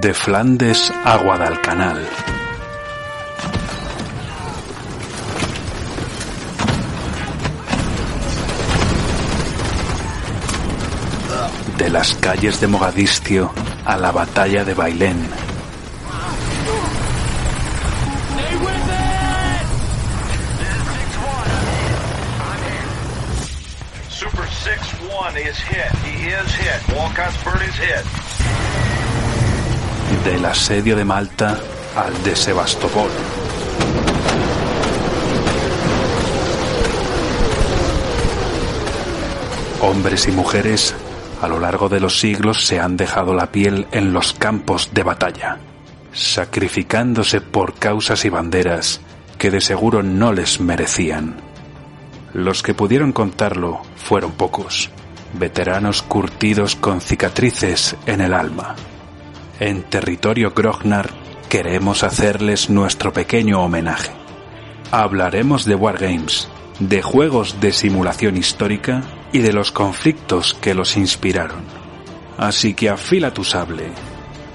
De Flandes a Guadalcanal. De las calles de Mogadiscio a la batalla de Bailén. Super 6-1 is hit. He is hit. Walcott's bird is hit. Del asedio de Malta al de Sebastopol. Hombres y mujeres a lo largo de los siglos se han dejado la piel en los campos de batalla, sacrificándose por causas y banderas que de seguro no les merecían. Los que pudieron contarlo fueron pocos, veteranos curtidos con cicatrices en el alma. En territorio Grognar queremos hacerles nuestro pequeño homenaje. Hablaremos de Wargames, de juegos de simulación histórica y de los conflictos que los inspiraron. Así que afila tu sable,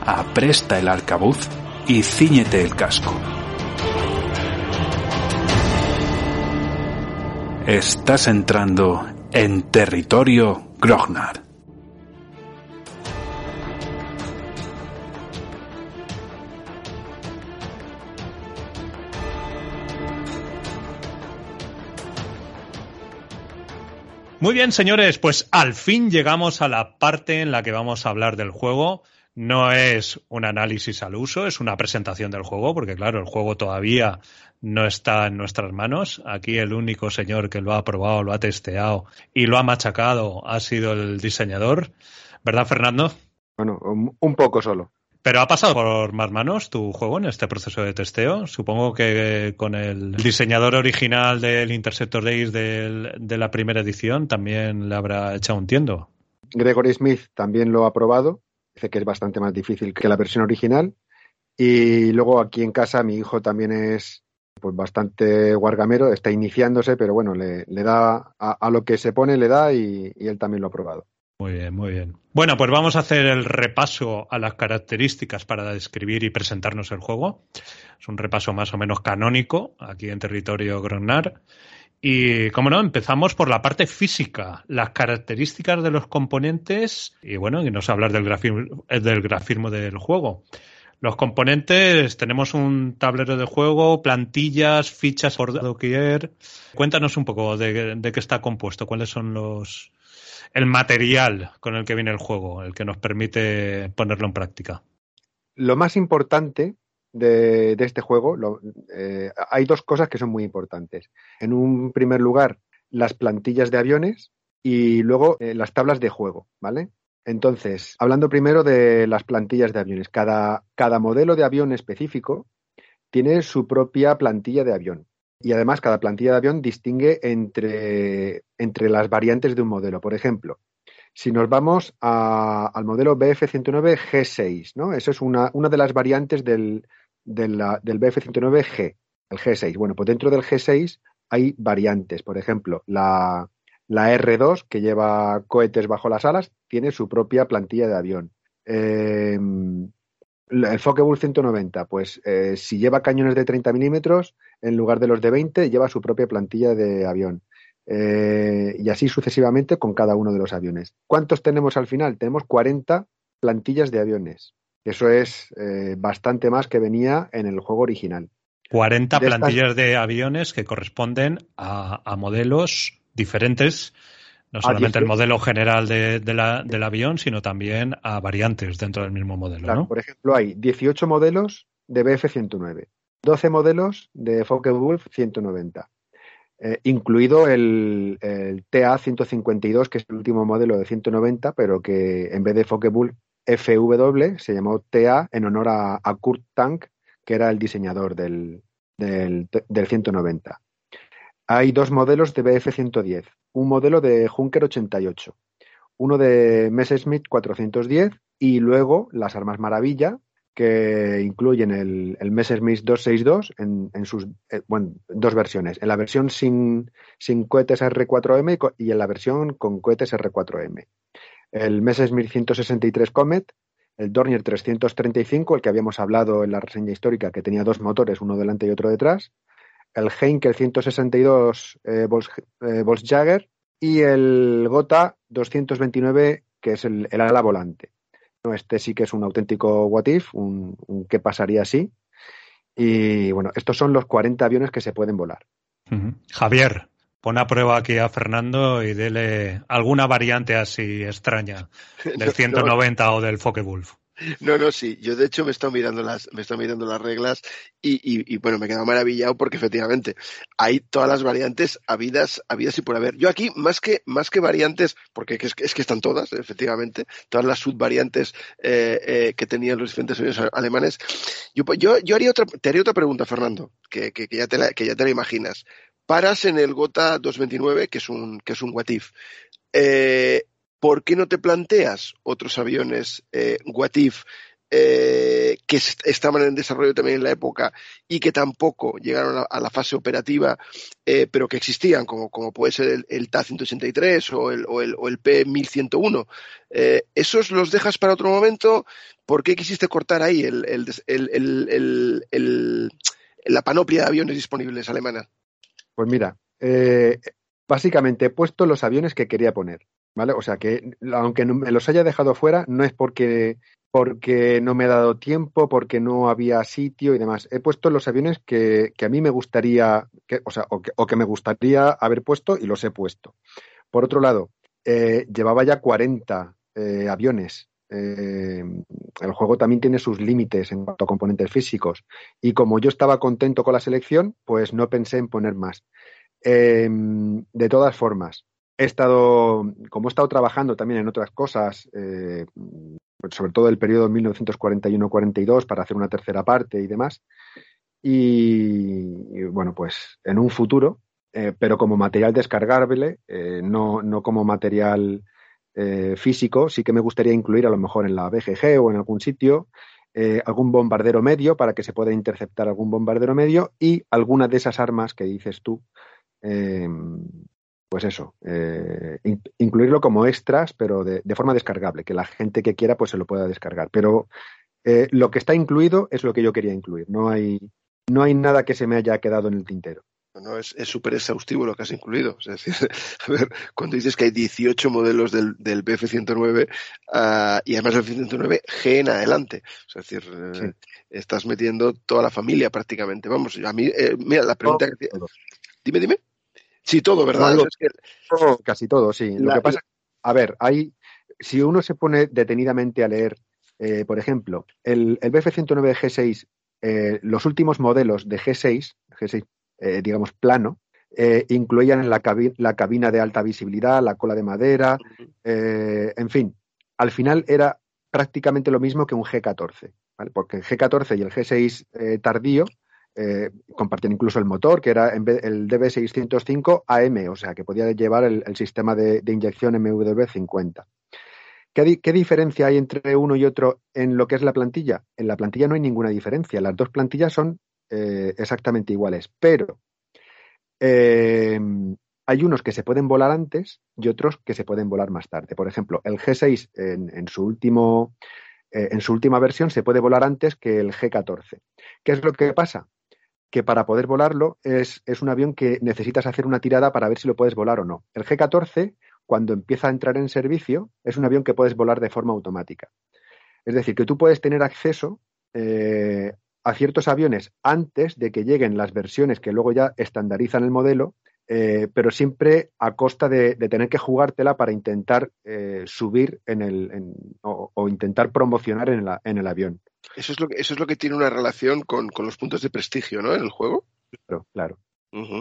apresta el arcabuz y ciñete el casco. Estás entrando en territorio Grognar. Muy bien, señores, pues al fin llegamos a la parte en la que vamos a hablar del juego. No es un análisis al uso, es una presentación del juego, porque claro, el juego todavía no está en nuestras manos. Aquí el único señor que lo ha probado, lo ha testeado y lo ha machacado ha sido el diseñador. ¿Verdad, Fernando? Bueno, un poco solo. Pero ha pasado por más manos tu juego en este proceso de testeo. Supongo que con el diseñador original del Interceptor Days de la primera edición también le habrá echado un tiendo. Gregory Smith también lo ha probado. Dice que es bastante más difícil que la versión original. Y luego aquí en casa mi hijo también es pues bastante guargamero, está iniciándose, pero bueno, le, da a, a lo que se pone, le da y, y él también lo ha probado. Muy bien, muy bien. Bueno, pues vamos a hacer el repaso a las características para describir y presentarnos el juego. Es un repaso más o menos canónico aquí en territorio Grognar. Y, como no, empezamos por la parte física, las características de los componentes y, bueno, y nos hablar del grafismo, del grafismo del juego. Los componentes, tenemos un tablero de juego, plantillas, fichas por doquier. Cuéntanos un poco de qué está compuesto, cuáles son los, el material con el que viene el juego, el que nos permite ponerlo en práctica. Lo más importante de, este juego, eh, hay dos cosas que son muy importantes. En un primer lugar, las plantillas de aviones y luego eh, las tablas de juego, ¿vale? Entonces, hablando primero de las plantillas de aviones, cada, cada modelo de avión específico tiene su propia plantilla de avión. Y además, cada plantilla de avión distingue entre, entre las variantes de un modelo. Por ejemplo, si nos vamos a- al modelo BF-109 G6, ¿no? Eso es una, una de las variantes del, del BF-109G, el G6. Bueno, pues dentro del G6 hay variantes. Por ejemplo, la, la R2, que lleva cohetes bajo las alas, tiene su propia plantilla de avión. Eh, el Focke-Wulf 190, pues eh, si lleva cañones de 30 milímetros, en lugar de los de 20, lleva su propia plantilla de avión. Eh, y así sucesivamente con cada uno de los aviones. ¿Cuántos tenemos al final? Tenemos 40 plantillas de aviones. Eso es eh, bastante más que venía en el juego original. 40 De estas- plantillas de aviones que corresponden a, a modelos diferentes, no A solamente el modelo general de- de la- del avión, sino también a variantes dentro del mismo modelo, Claro, ¿no? Por ejemplo, hay 18 modelos de BF-109, 12 modelos de Focke-Wulf 190, eh, incluido el, el TA-152, que es el último modelo de 190, pero que en vez de Focke-Wulf FW se llamó TA en honor a, a Kurt Tank, que era el diseñador del, del, del 190. Hay dos modelos de BF-110, un modelo de Junker 88, uno de Messerschmitt 410 y luego las armas maravilla que incluyen el, el Messerschmitt 262 en, en sus eh, dos versiones, en la versión sin, cohetes R4M y y en la versión con cohetes R4M. El Messerschmitt 163 Comet, el Dornier 335, el que habíamos hablado en la reseña histórica, que tenía dos motores, uno delante y otro detrás, el Heinkel 162 eh, Volks- eh, Volksjager y el Gotha 229, que es el, el ala volante. No, Este sí que es un auténtico what if, un, un qué pasaría así. Y bueno, estos son los 40 aviones que se pueden volar. Javier, pon a prueba aquí a Fernando y dele alguna variante así extraña del 190 o del Focke-Wulf. No, no, sí. Yo de hecho me he estado mirando las, me he mirando las reglas y, y, y, bueno, me he quedado maravillado porque efectivamente hay todas las variantes habidas, habidas y por haber. Yo aquí, más que, más que variantes, porque es, que- es que están todas, efectivamente, todas las subvariantes eh, eh, que tenían los diferentes aviones alemanes. Yo, yo, yo haría otra, te haría otra pregunta, Fernando, que, que, ya te la, que ya te imaginas. Paras en el Gotha 229, que es un, que es un what if. Eh, ¿por qué no te planteas otros aviones eh, eh, que est- estaban en desarrollo también en la época y que tampoco llegaron a, la fase operativa, eh, pero que existían, como, puede ser el, el TA-183 o el, o el, o el P-1101? Eh, ¿Esos los dejas para otro momento? ¿Por qué quisiste cortar ahí la panoplia de aviones disponibles alemana? Pues mira, básicamente he puesto los aviones que quería poner, ¿vale? O sea que aunque me los haya dejado fuera, no es porque, porque no me ha dado tiempo, porque no había sitio y demás. He puesto los aviones que, que a mí me gustaría, o sea, o que, me gustaría haber puesto y los he puesto. Por otro lado, eh, llevaba ya 40 eh, aviones. Eh, el juego también tiene sus límites en cuanto a componentes físicos. Y como yo estaba contento con la selección, pues no pensé en poner más. De todas formas, he estado, como he estado trabajando también en otras cosas, eh, sobre todo el periodo 1941-42 para hacer una tercera parte y demás, y, bueno, pues en un futuro, eh, pero como material descargable, eh, no, no como material eh, físico, sí que me gustaría incluir a lo mejor en la BGG o en algún sitio algún bombardero medio para que se pueda interceptar algún bombardero medio y alguna de esas armas que dices tú, pues eso, eh, in- incluirlo como extras, pero de, de forma descargable, que la gente que quiera pues se lo pueda descargar. Pero eh, lo que está incluido es lo que yo quería incluir. No hay, no hay nada que se me haya quedado en el tintero. No, es es súper exhaustivo lo que has incluido. Es decir, a ver, cuando dices que hay 18 modelos del, del BF-109 ah, y además el BF-109 G en adelante. Es decir, eh, estás metiendo toda la familia prácticamente. Vamos, a mí, eh, mira, la pregunta que... Dime, dime. Sí, todo, ¿verdad? Es que- Todo, casi todo, sí. Lo La- que pasa, a ver, hay, si uno se pone detenidamente a leer, eh, por ejemplo, el, el BF-109 G6, eh, los últimos modelos de G6, G6, eh, digamos, plano, eh, incluían la, cabi- la cabina de alta visibilidad, la cola de madera, eh, en fin, al final era prácticamente lo mismo que un G14, ¿vale? porque el G14 y el G6 eh, tardío eh, compartían incluso el motor, que era el DB605 AM, o sea, que podía llevar el, sistema de, inyección MW50. ¿Qué, di- ¿Qué diferencia hay entre uno y otro en lo que es la plantilla? En la plantilla no hay ninguna diferencia. Las dos plantillas son eh, exactamente iguales, pero eh, hay unos que se pueden volar antes y otros que se pueden volar más tarde. Por ejemplo, el G6 en, en su último, eh, en su última versión se puede volar antes que el G14. ¿Qué es lo que pasa? Que para poder volarlo es, es un avión que necesitas hacer una tirada para ver si lo puedes volar o no. El G14, cuando empieza a entrar en servicio, es un avión que puedes volar de forma automática. Es decir, que tú puedes tener acceso eh, a ciertos aviones antes de que lleguen las versiones que luego ya estandarizan el modelo, eh, pero siempre a costa de, de tener que jugártela para intentar eh, subir en el, en- o, o intentar promocionar en, la- en el avión. eso, es lo que, eso es lo que tiene una relación con, con los puntos de prestigio, ¿no? En el juego. Claro, claro.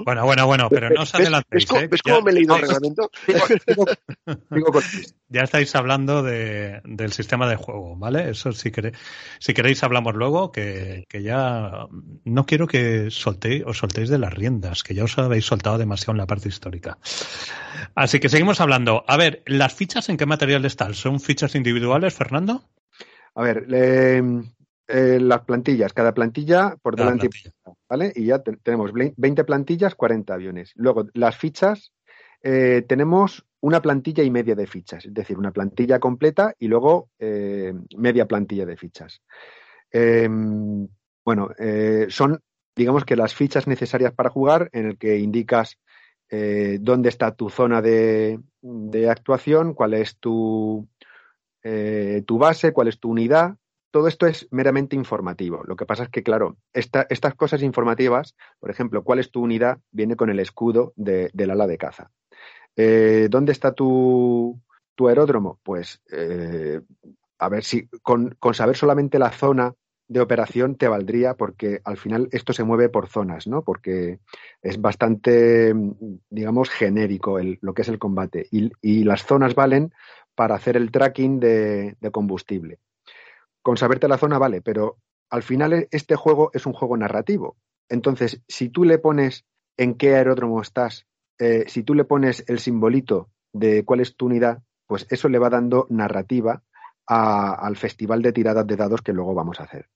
Bueno, bueno, bueno, pero no os ¿Ves- adelantéis. ¿Ves, cómo- ¿eh? ves Ya- me he leído el reglamento? Ya estáis hablando de- del sistema de juego, ¿vale? Eso si, quere- si queréis hablamos luego, que, que ya no quiero que soltéis, os soltéis de las riendas, que ya os habéis soltado demasiado en la parte histórica. Así que seguimos hablando. A ver, ¿las fichas en qué material están? ¿Son fichas individuales, Fernando? A ver, eh, las plantillas, cada plantilla por Cada delante plantilla. ¿Vale? Y ya te- tenemos ble- 20 plantillas, 40 aviones. Luego, las fichas, eh, tenemos una plantilla y media de fichas, es decir, una plantilla completa y luego eh, media plantilla de fichas. Eh, bueno, eh, son, digamos que las fichas necesarias para jugar en el que indicas dónde está tu zona de, actuación, cuál es tu base, cuál es tu unidad. Todo esto es meramente informativo. Lo que pasa es que, claro, esta- estas cosas informativas, por ejemplo, cuál es tu unidad, viene con el escudo de- del ala de caza. Eh, ¿Dónde está tu, aeródromo? Pues, eh, a ver si con, saber solamente la zona de operación te valdría, porque al final esto se mueve por zonas, ¿no? Porque es bastante, digamos, genérico lo que es el combate. Y, las zonas valen para hacer el tracking de combustible. Con saberte la zona vale, pero al final e- este juego es un juego narrativo. Entonces, si tú le pones en qué aeródromo estás, eh, si tú le pones el simbolito de cuál es tu unidad, pues eso le va dando narrativa a- al festival de tiradas de dados que luego vamos a hacer.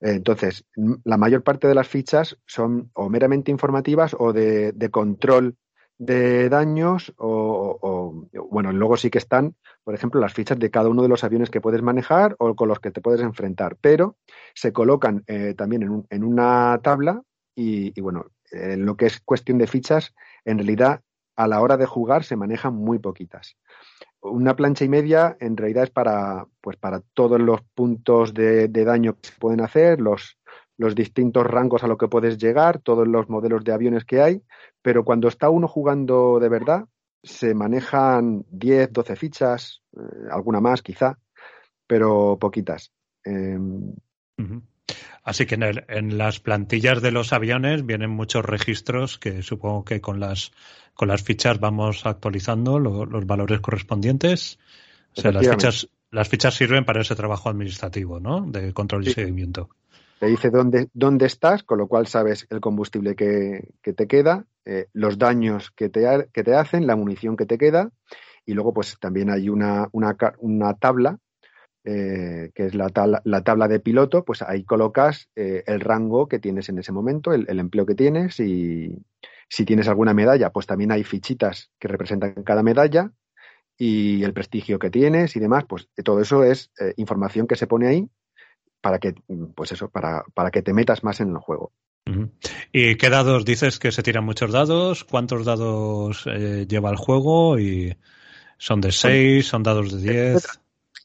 Entonces, la mayor parte de las fichas son o meramente informativas o de, de control de daños o, bueno, luego sí que están, por ejemplo, las fichas de cada uno de los aviones que puedes manejar o con los que te puedes enfrentar, pero se colocan eh, también en, un- en una tabla y, bueno, en lo que es cuestión de fichas, en realidad a la hora de jugar se manejan muy poquitas. Una plancha y media en realidad es para, pues para todos los puntos de daño que se pueden hacer, los, los distintos rangos a lo que puedes llegar, todos los modelos de aviones que hay, pero cuando está uno jugando de verdad, se manejan 10, 12 fichas, eh, alguna más quizá, pero poquitas. Eh, Ujú. Así que en, el- en las plantillas de los aviones vienen muchos registros que supongo que con las con las fichas vamos actualizando lo- los valores correspondientes. O sea, las fichas las fichas sirven para ese trabajo administrativo, ¿no? De control y Sí. seguimiento. Te dice dónde, dónde estás, con lo cual sabes el combustible que, que te queda, eh, los daños que te, que te hacen, la munición que te queda, y luego pues también hay una, una, una tabla, eh, que es la tabla, la tabla de piloto, pues ahí colocas eh, el rango que tienes en ese momento, el, el empleo que tienes, y si tienes alguna medalla, pues también hay fichitas que representan cada medalla, y el prestigio que tienes y demás, pues todo eso es información que se pone ahí para que, pues eso, para, para que te metas más en el juego. ¿Y qué dados dices que se tiran muchos dados? ¿Cuántos dados eh, lleva el juego? ¿Y son de 6? ¿Son dados de 10?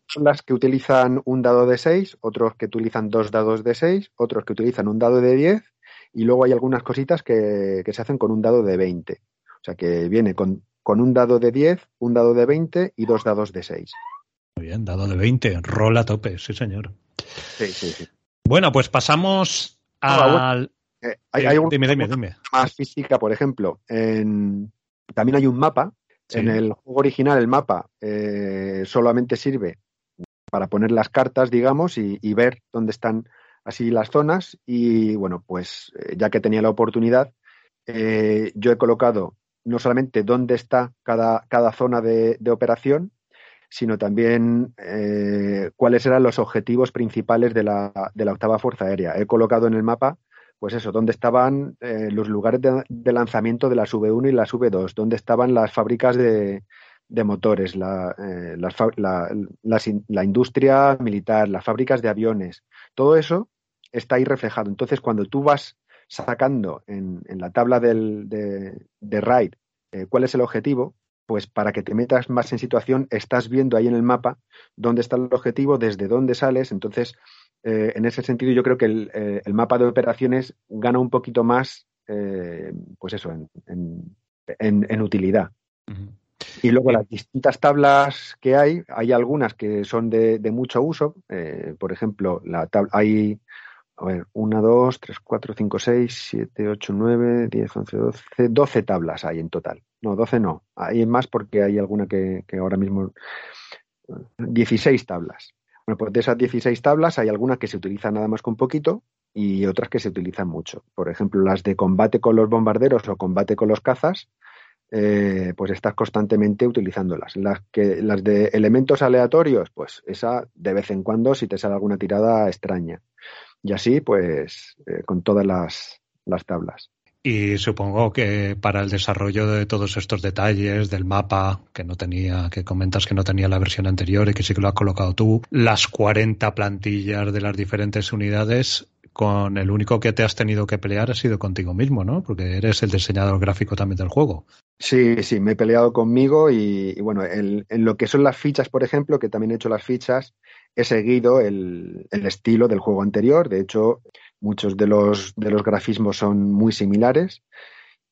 Son las que utilizan un dado de 6, otros que utilizan dos dados de 6, otros que utilizan un dado de 10 y luego hay algunas cositas que, que se hacen con un dado de 20. O sea que viene con, con un dado de 10, un dado de 20 y dos dados de 6. Muy bien, dado de 20. Rol a tope, sí señor. Sí, sí, sí. Bueno, pues pasamos Ah, al... Eh, hay, Sí, hay un- dime, dime, dime. más física, por ejemplo. En, también hay un mapa. En el juego original el mapa eh, solamente sirve para poner las cartas, digamos, y, y ver dónde están así las zonas. Y bueno, pues eh, ya que tenía la oportunidad, eh, yo he colocado no solamente dónde está cada, cada zona de, de operación, sino también eh, cuáles eran los objetivos principales de la, de la octava Fuerza Aérea. He colocado en el mapa, pues eso, dónde estaban eh, los lugares de, lanzamiento de las V1 y las V2, dónde estaban las fábricas de, de motores, la, eh, la, la industria militar, las fábricas de aviones, todo eso está ahí reflejado. Entonces, cuando tú vas sacando en, en la tabla del, de, de RAID eh, cuál es el objetivo, pues para que te metas más en situación, estás viendo ahí en el mapa dónde está el objetivo, desde dónde sales. Entonces, eh, en ese sentido, yo creo que el, eh, el mapa de operaciones gana un poquito más, eh, pues eso, en, en- en- en utilidad. Y luego Sí. las distintas tablas que hay, hay algunas que son de, de mucho uso. eh, por ejemplo, la tab- hay, a ver, 1, 2, 3, 4, 5, 6, 7, 8, 9, 10, 11, 12, 12 tablas hay en total. No, 12 no. Hay más porque hay alguna que, que ahora mismo... 16 tablas. Bueno, pues de esas 16 tablas hay algunas que se utilizan nada más un poquito y otras que se utilizan mucho. Por ejemplo, las de combate con los bombarderos o combate con los cazas, eh, pues estás constantemente utilizándolas. Las, que, las de elementos aleatorios, pues esa de vez en cuando si te sale alguna tirada extraña. Y así, pues, eh, con todas las, las tablas. Y supongo que para el desarrollo de todos estos detalles del mapa, que no tenía, que comentas que no tenía la versión anterior y que sí que lo has colocado tú, las 40 plantillas de las diferentes unidades, con el único que te has tenido que pelear ha sido contigo mismo, ¿no? Porque eres el diseñador gráfico también del juego. Sí, sí, me he peleado conmigo y, y bueno, en lo que son las fichas, por ejemplo, que también he hecho las fichas, he seguido el, el estilo del juego anterior. De hecho, muchos de los, de los grafismos son muy similares.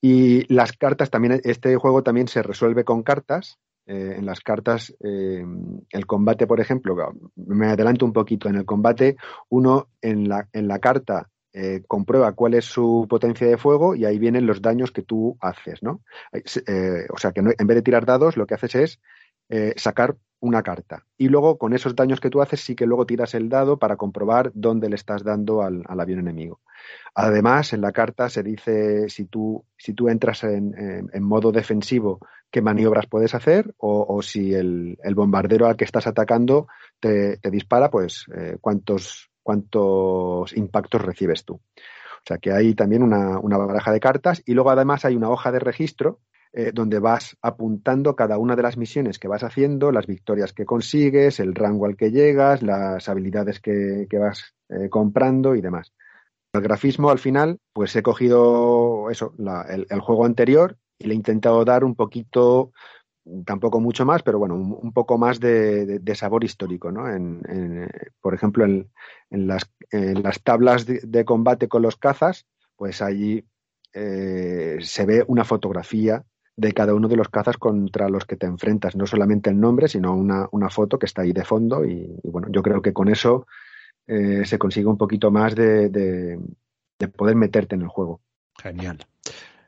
Y las cartas también, este juego también se resuelve con cartas. Eh, en las cartas, eh, el combate, por ejemplo, me adelanto un poquito, en el combate, uno en la, en la carta eh, comprueba cuál es su potencia de fuego y ahí vienen los daños que tú haces, ¿no? Eh, o sea que en vez de tirar dados, lo que haces es eh, sacar una carta. Y luego, con esos daños que tú haces, sí que luego tiras el dado para comprobar dónde le estás dando al, al avión enemigo. Además, en la carta se dice si tú, si tú entras en, en, modo defensivo, qué maniobras puedes hacer, o, o si el, el, bombardero al que estás atacando te, te dispara, pues eh, cuántos, cuántos impactos recibes tú. O sea que hay también una, una baraja de cartas y luego además hay una hoja de registro eh, donde vas apuntando cada una de las misiones que vas haciendo, las victorias que consigues, el rango al que llegas, las habilidades que, que vas eh, comprando y demás. El grafismo al final, pues he cogido eso, la, el, juego anterior y le he intentado dar un poquito, tampoco mucho más, pero bueno, un, poco más de, de, sabor histórico, ¿no? En, por ejemplo, en, en, las, tablas de, de, combate con los cazas, pues allí eh, se ve una fotografía de cada uno de los cazas contra los que te enfrentas, no solamente el nombre, sino una, una foto que está ahí de fondo y, y bueno, yo creo que con eso eh, se consigue un poquito más de, de, de, poder meterte en el juego. Genial.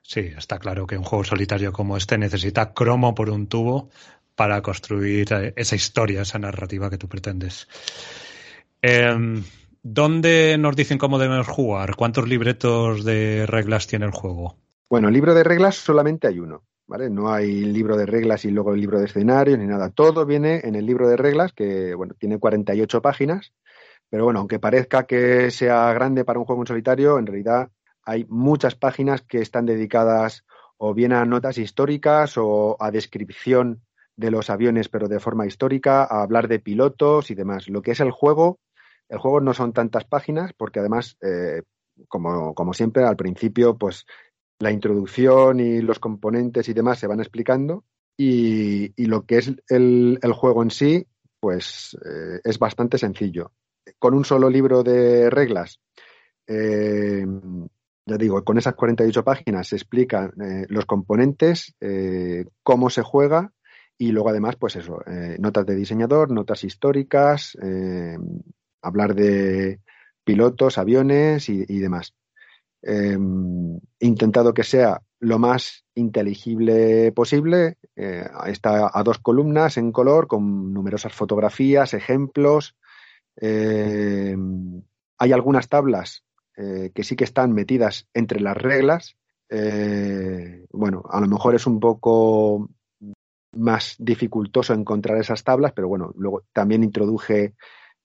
Sí, está claro que un juego solitario como este necesita cromo por un tubo para construir eh, esa historia, esa narrativa que tú pretendes. Eh, ¿Dónde nos dicen cómo debemos jugar? ¿Cuántos libretos de reglas tiene el juego? Bueno, libro de reglas solamente hay uno. ¿Vale? No hay libro de reglas y luego el libro de escenarios ni nada. Todo viene en el libro de reglas, que bueno, tiene 48 páginas, pero bueno, aunque parezca que sea grande para un juego en solitario, en realidad hay muchas páginas que están dedicadas o bien a notas históricas o a descripción de los aviones, pero de forma histórica, a hablar de pilotos y demás. Lo que es el juego, el juego no son tantas páginas, porque además, eh, como, como siempre, al principio, pues la introducción y los componentes y demás se van explicando y, lo que es el, juego en sí, pues eh, es bastante sencillo. Con un solo libro de reglas, eh, ya digo, con esas 48 páginas se explican eh, los componentes, eh, cómo se juega y luego además, pues eso, notas de diseñador, notas históricas, hablar de pilotos, aviones y demás eh, intentado que sea lo más inteligible posible. Eh, está a dos columnas en color con numerosas fotografías, ejemplos. Eh, hay algunas tablas eh, que sí que están metidas entre las reglas. Eh, bueno, a lo mejor es un poco más dificultoso encontrar esas tablas, pero bueno, luego también introduje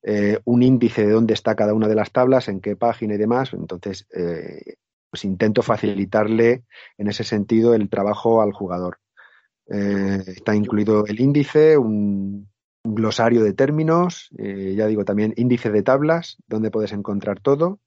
eh, un índice de dónde está cada una de las tablas, en qué página y demás. Entonces, eh, pues intento facilitarle en ese sentido el trabajo al jugador. Eh, está incluido el índice, un, glosario de términos, ya digo también índice de tablas, donde puedes encontrar todo.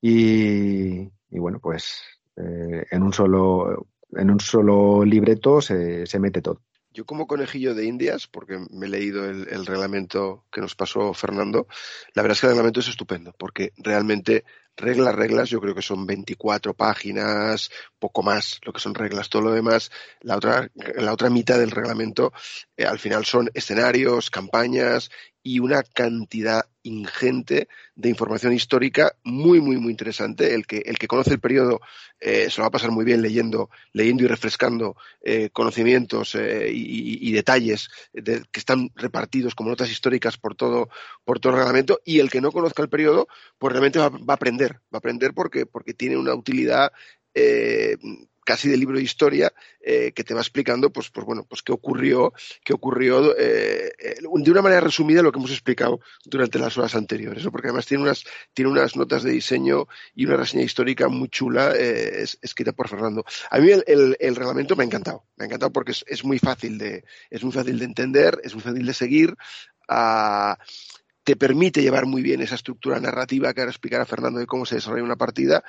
Y, bueno, pues en un solo en un solo libreto se, se mete todo. Yo como conejillo de indias, porque me he leído el, reglamento que nos pasó Fernando, la verdad es que el reglamento es estupendo, porque realmente reglas, reglas, yo creo que son 24 páginas, poco más, lo que son reglas, todo lo demás, la otra, la otra mitad del reglamento, eh, al final son escenarios, campañas y una cantidad ingente de información histórica muy, muy, muy interesante. El que, el que conoce el periodo eh, se lo va a pasar muy bien leyendo, leyendo y refrescando eh, conocimientos eh, y, detalles de, que están repartidos como notas históricas por todo, por todo el reglamento. Y el que no conozca el periodo, pues realmente va, va a aprender, va a aprender porque, porque tiene una utilidad casi de libro de historia eh, que te va explicando pues, pues bueno pues qué ocurrió qué ocurrió eh, eh, de una manera resumida lo que hemos explicado durante las horas anteriores porque además tiene unas tiene unas notas de diseño y una reseña histórica muy chula es, escrita por Fernando. A mí el, reglamento me ha encantado me ha encantado porque es, es, muy fácil de es muy fácil de entender es muy fácil de seguir uh, te permite llevar muy bien esa estructura narrativa que ahora explicará Fernando de cómo se desarrolla una partida,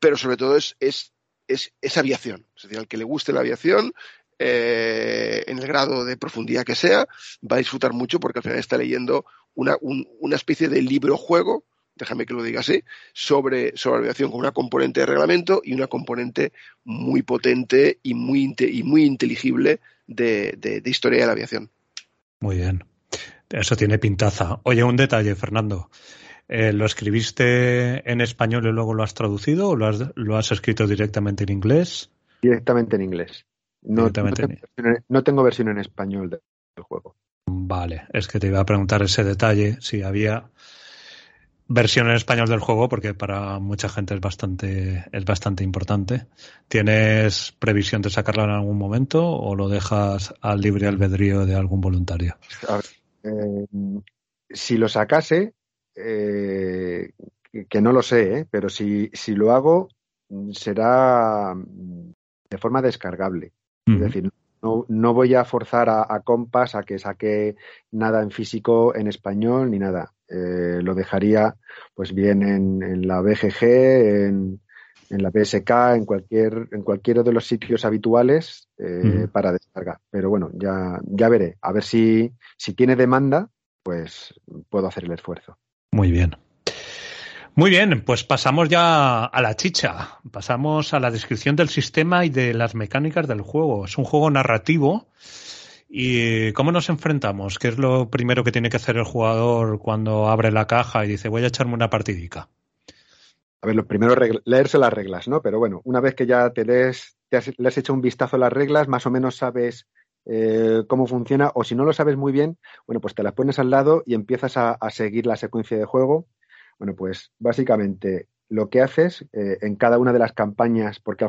pero sobre todo es, es es, aviación. Es decir, al que le guste la aviación, eh, en el grado de profundidad que sea, va a disfrutar mucho porque al final está leyendo una, un, una especie de libro-juego, déjame que lo diga así, sobre, sobre aviación con una componente de reglamento y una componente muy potente y muy, y muy inteligible de, de, de historia de la aviación. Muy bien. Eso tiene pintaza. Oye, un detalle, Fernando. Eh, ¿Lo escribiste en español y luego lo has traducido o lo has, lo has escrito directamente en inglés? Directamente en inglés. No, tengo, en... no tengo versión en español del juego. Vale, es que te iba a preguntar ese detalle, si había versión en español del juego, porque para mucha gente es bastante, es bastante importante. ¿Tienes previsión de sacarlo en algún momento o lo dejas al libre albedrío de algún voluntario? A ver, eh, si lo sacase, eh, que no lo sé, ¿eh? pero si, si lo hago será de forma descargable. Uh -huh. Es decir, no, no, voy a forzar a, a, Compass a que saque nada en físico en español ni nada. Eh, lo dejaría pues bien en, en la BGG, en, en, la PSK, en cualquier, en cualquiera de los sitios habituales eh, uh -huh. para descargar. Pero bueno, ya, ya veré. A ver si, si tiene demanda, pues puedo hacer el esfuerzo. Muy bien. Muy bien, pues pasamos ya a la chicha. Pasamos a la descripción del sistema y de las mecánicas del juego. Es un juego narrativo. ¿Y cómo nos enfrentamos? ¿Qué es lo primero que tiene que hacer el jugador cuando abre la caja y dice voy a echarme una partidica? A ver, lo primero es leerse las reglas, ¿no? Pero bueno, una vez que ya te lees, te has, le has hecho un vistazo a las reglas, más o menos sabes eh, cómo funciona, o si no lo sabes muy bien, bueno, pues te las pones al lado y empiezas a, seguir la secuencia de juego. Bueno, pues básicamente lo que haces eh, en cada una de las campañas, porque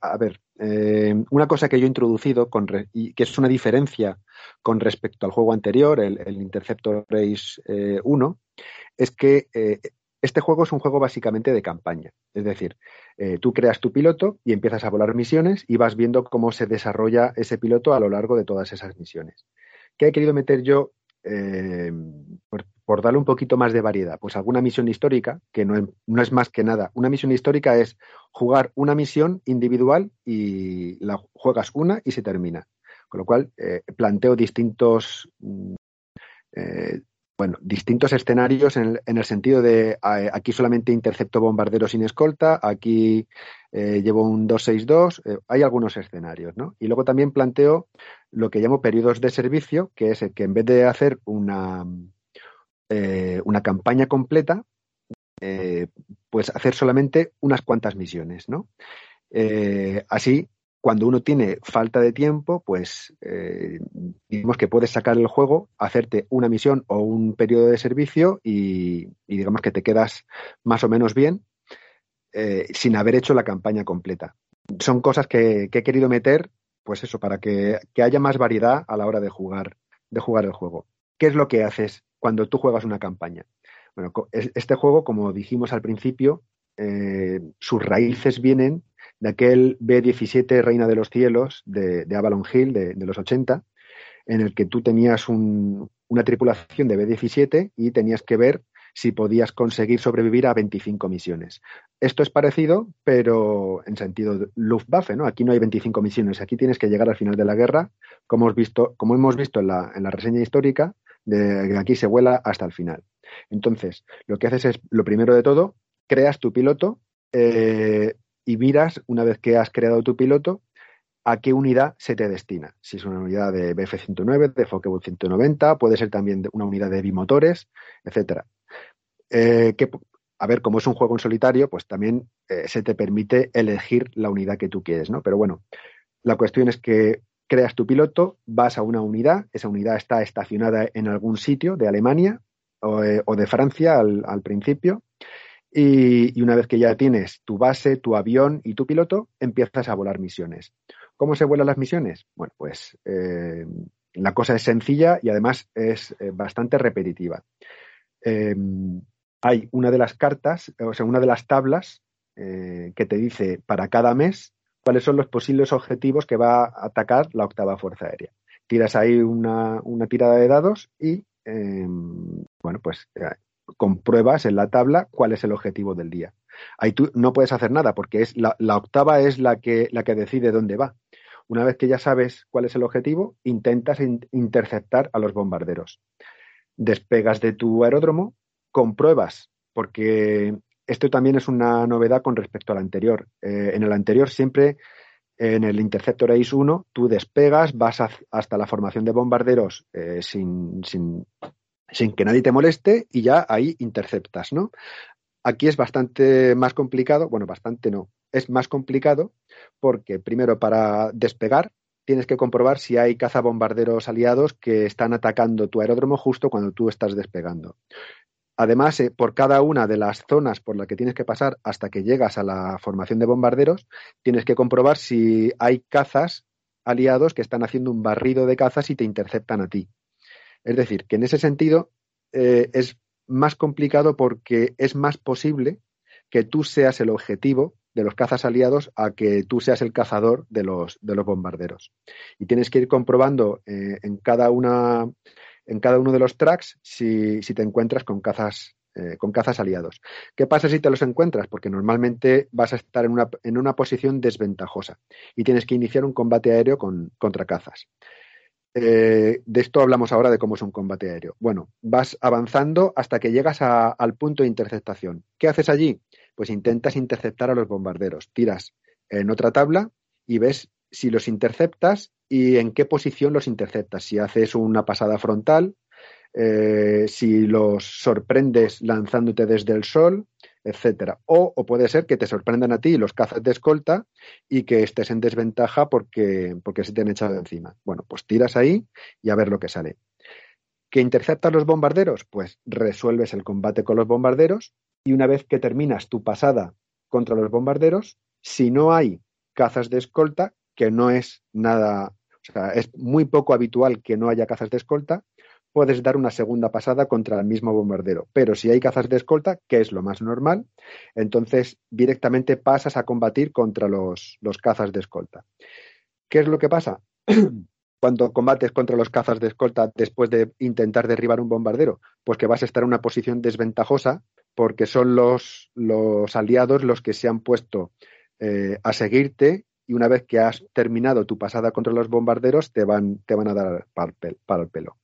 a, ver, eh, una cosa que yo he introducido y que es una diferencia con respecto al juego anterior, el, el Interceptor Race 1, es que este juego es un juego básicamente de campaña. Es decir, eh, tú creas tu piloto y empiezas a volar misiones y vas viendo cómo se desarrolla ese piloto a lo largo de todas esas misiones. ¿Qué he querido meter yo eh, por, darle un poquito más de variedad? Pues alguna misión histórica, que no es, más que nada. Una misión histórica es jugar una misión individual y la juegas una y se termina. Con lo cual, eh, planteo distintos eh, bueno, distintos escenarios en el, en el sentido de aquí solamente intercepto bombarderos sin escolta, aquí eh, llevo un 262, eh, hay algunos escenarios, ¿no? Y luego también planteo lo que llamo periodos de servicio, que es el que en vez de hacer una, eh, una campaña completa, eh, pues hacer solamente unas cuantas misiones, ¿no? Así cuando uno tiene falta de tiempo, pues eh, digamos que puedes sacar el juego, hacerte una misión o un periodo de servicio y, digamos que te quedas más o menos bien eh, sin haber hecho la campaña completa. Son cosas que, he querido meter, pues eso, para que, que, haya más variedad a la hora de jugar, de jugar el juego. ¿Qué es lo que haces cuando tú juegas una campaña? Bueno, este juego, como dijimos al principio, eh, sus raíces vienen de aquel B-17 Reina de los Cielos de, Avalon Hill de, los 80, en el que tú tenías un, una tripulación de B-17 y tenías que ver si podías conseguir sobrevivir a 25 misiones. Esto es parecido, pero en sentido Luftwaffe, ¿no? Aquí no hay 25 misiones, aquí tienes que llegar al final de la guerra, como, hemos visto, como hemos visto en la, en la reseña histórica, de aquí se vuela hasta el final. Entonces, lo que haces es, lo primero de todo, creas tu piloto, eh, y miras, una vez que has creado tu piloto, a qué unidad se te destina. Si es una unidad de BF-109, de Focke-Wulf 190, puede ser también una unidad de bimotores, etcétera. eh, a ver, como es un juego en solitario, pues también eh, se te permite elegir la unidad que tú quieres, ¿no? Pero bueno, la cuestión es que creas tu piloto, vas a una unidad, esa unidad está estacionada en algún sitio de Alemania o, eh, de Francia al principio, y, una vez que ya tienes tu base, tu avión y tu piloto, empiezas a volar misiones. ¿Cómo se vuelan las misiones? Bueno, pues eh, la cosa es sencilla y además es eh, bastante repetitiva. Eh, hay una de las cartas, o sea, una de las tablas eh, que te dice para cada mes cuáles son los posibles objetivos que va a atacar la octava Fuerza Aérea. Tiras ahí una, una tirada de dados y, bueno, pues compruebas en la tabla cuál es el objetivo del día. Ahí tú no puedes hacer nada porque es la, octava es la que, la que decide dónde va. Una vez que ya sabes cuál es el objetivo, intentas in interceptar a los bombarderos. Despegas de tu aeródromo, compruebas, porque esto también es una novedad con respecto al anterior. Eh, en el anterior siempre, en el Interceptor Ace 1, tú despegas, vas hasta la formación de bombarderos eh, sin, sin, sin que nadie te moleste y ya ahí interceptas, ¿no? Aquí es bastante más complicado, bueno, bastante no, es más complicado porque primero para despegar tienes que comprobar si hay cazabombarderos aliados que están atacando tu aeródromo justo cuando tú estás despegando. Además, eh, por cada una de las zonas por las que tienes que pasar hasta que llegas a la formación de bombarderos, tienes que comprobar si hay cazas aliados que están haciendo un barrido de cazas y te interceptan a ti. Es decir, que en ese sentido eh, es más complicado porque es más posible que tú seas el objetivo de los cazas aliados a que tú seas el cazador de los, de los bombarderos. Y tienes que ir comprobando eh, en, cada una, en cada uno de los tracks si, si te encuentras con cazas, eh, con cazas aliados. ¿Qué pasa si te los encuentras? Porque normalmente vas a estar en una, en una posición desventajosa y tienes que iniciar un combate aéreo con, contra cazas. Eh, de esto hablamos ahora de cómo es un combate aéreo. Bueno, vas avanzando hasta que llegas al punto de interceptación. ¿Qué haces allí? Pues intentas interceptar a los bombarderos. Tiras en otra tabla y ves si los interceptas y en qué posición los interceptas. Si haces una pasada frontal, eh, si los sorprendes lanzándote desde el sol, etcétera. O, puede ser que te sorprendan a ti los cazas de escolta y que estés en desventaja porque, porque se te han echado encima. Bueno, pues tiras ahí y a ver lo que sale. ¿Que interceptas los bombarderos? Pues resuelves el combate con los bombarderos y una vez que terminas tu pasada contra los bombarderos, si no hay cazas de escolta, que no es nada, o sea, es muy poco habitual que no haya cazas de escolta, puedes dar una segunda pasada contra el mismo bombardero. Pero si hay cazas de escolta, que es lo más normal, entonces directamente pasas a combatir contra los, los cazas de escolta. ¿Qué es lo que pasa? Cuando combates contra los cazas de escolta después de intentar derribar un bombardero, pues que vas a estar en una posición desventajosa porque son los, los aliados los que se han puesto eh, a seguirte y una vez que has terminado tu pasada contra los bombarderos te van, te van a dar para el, para el pelo.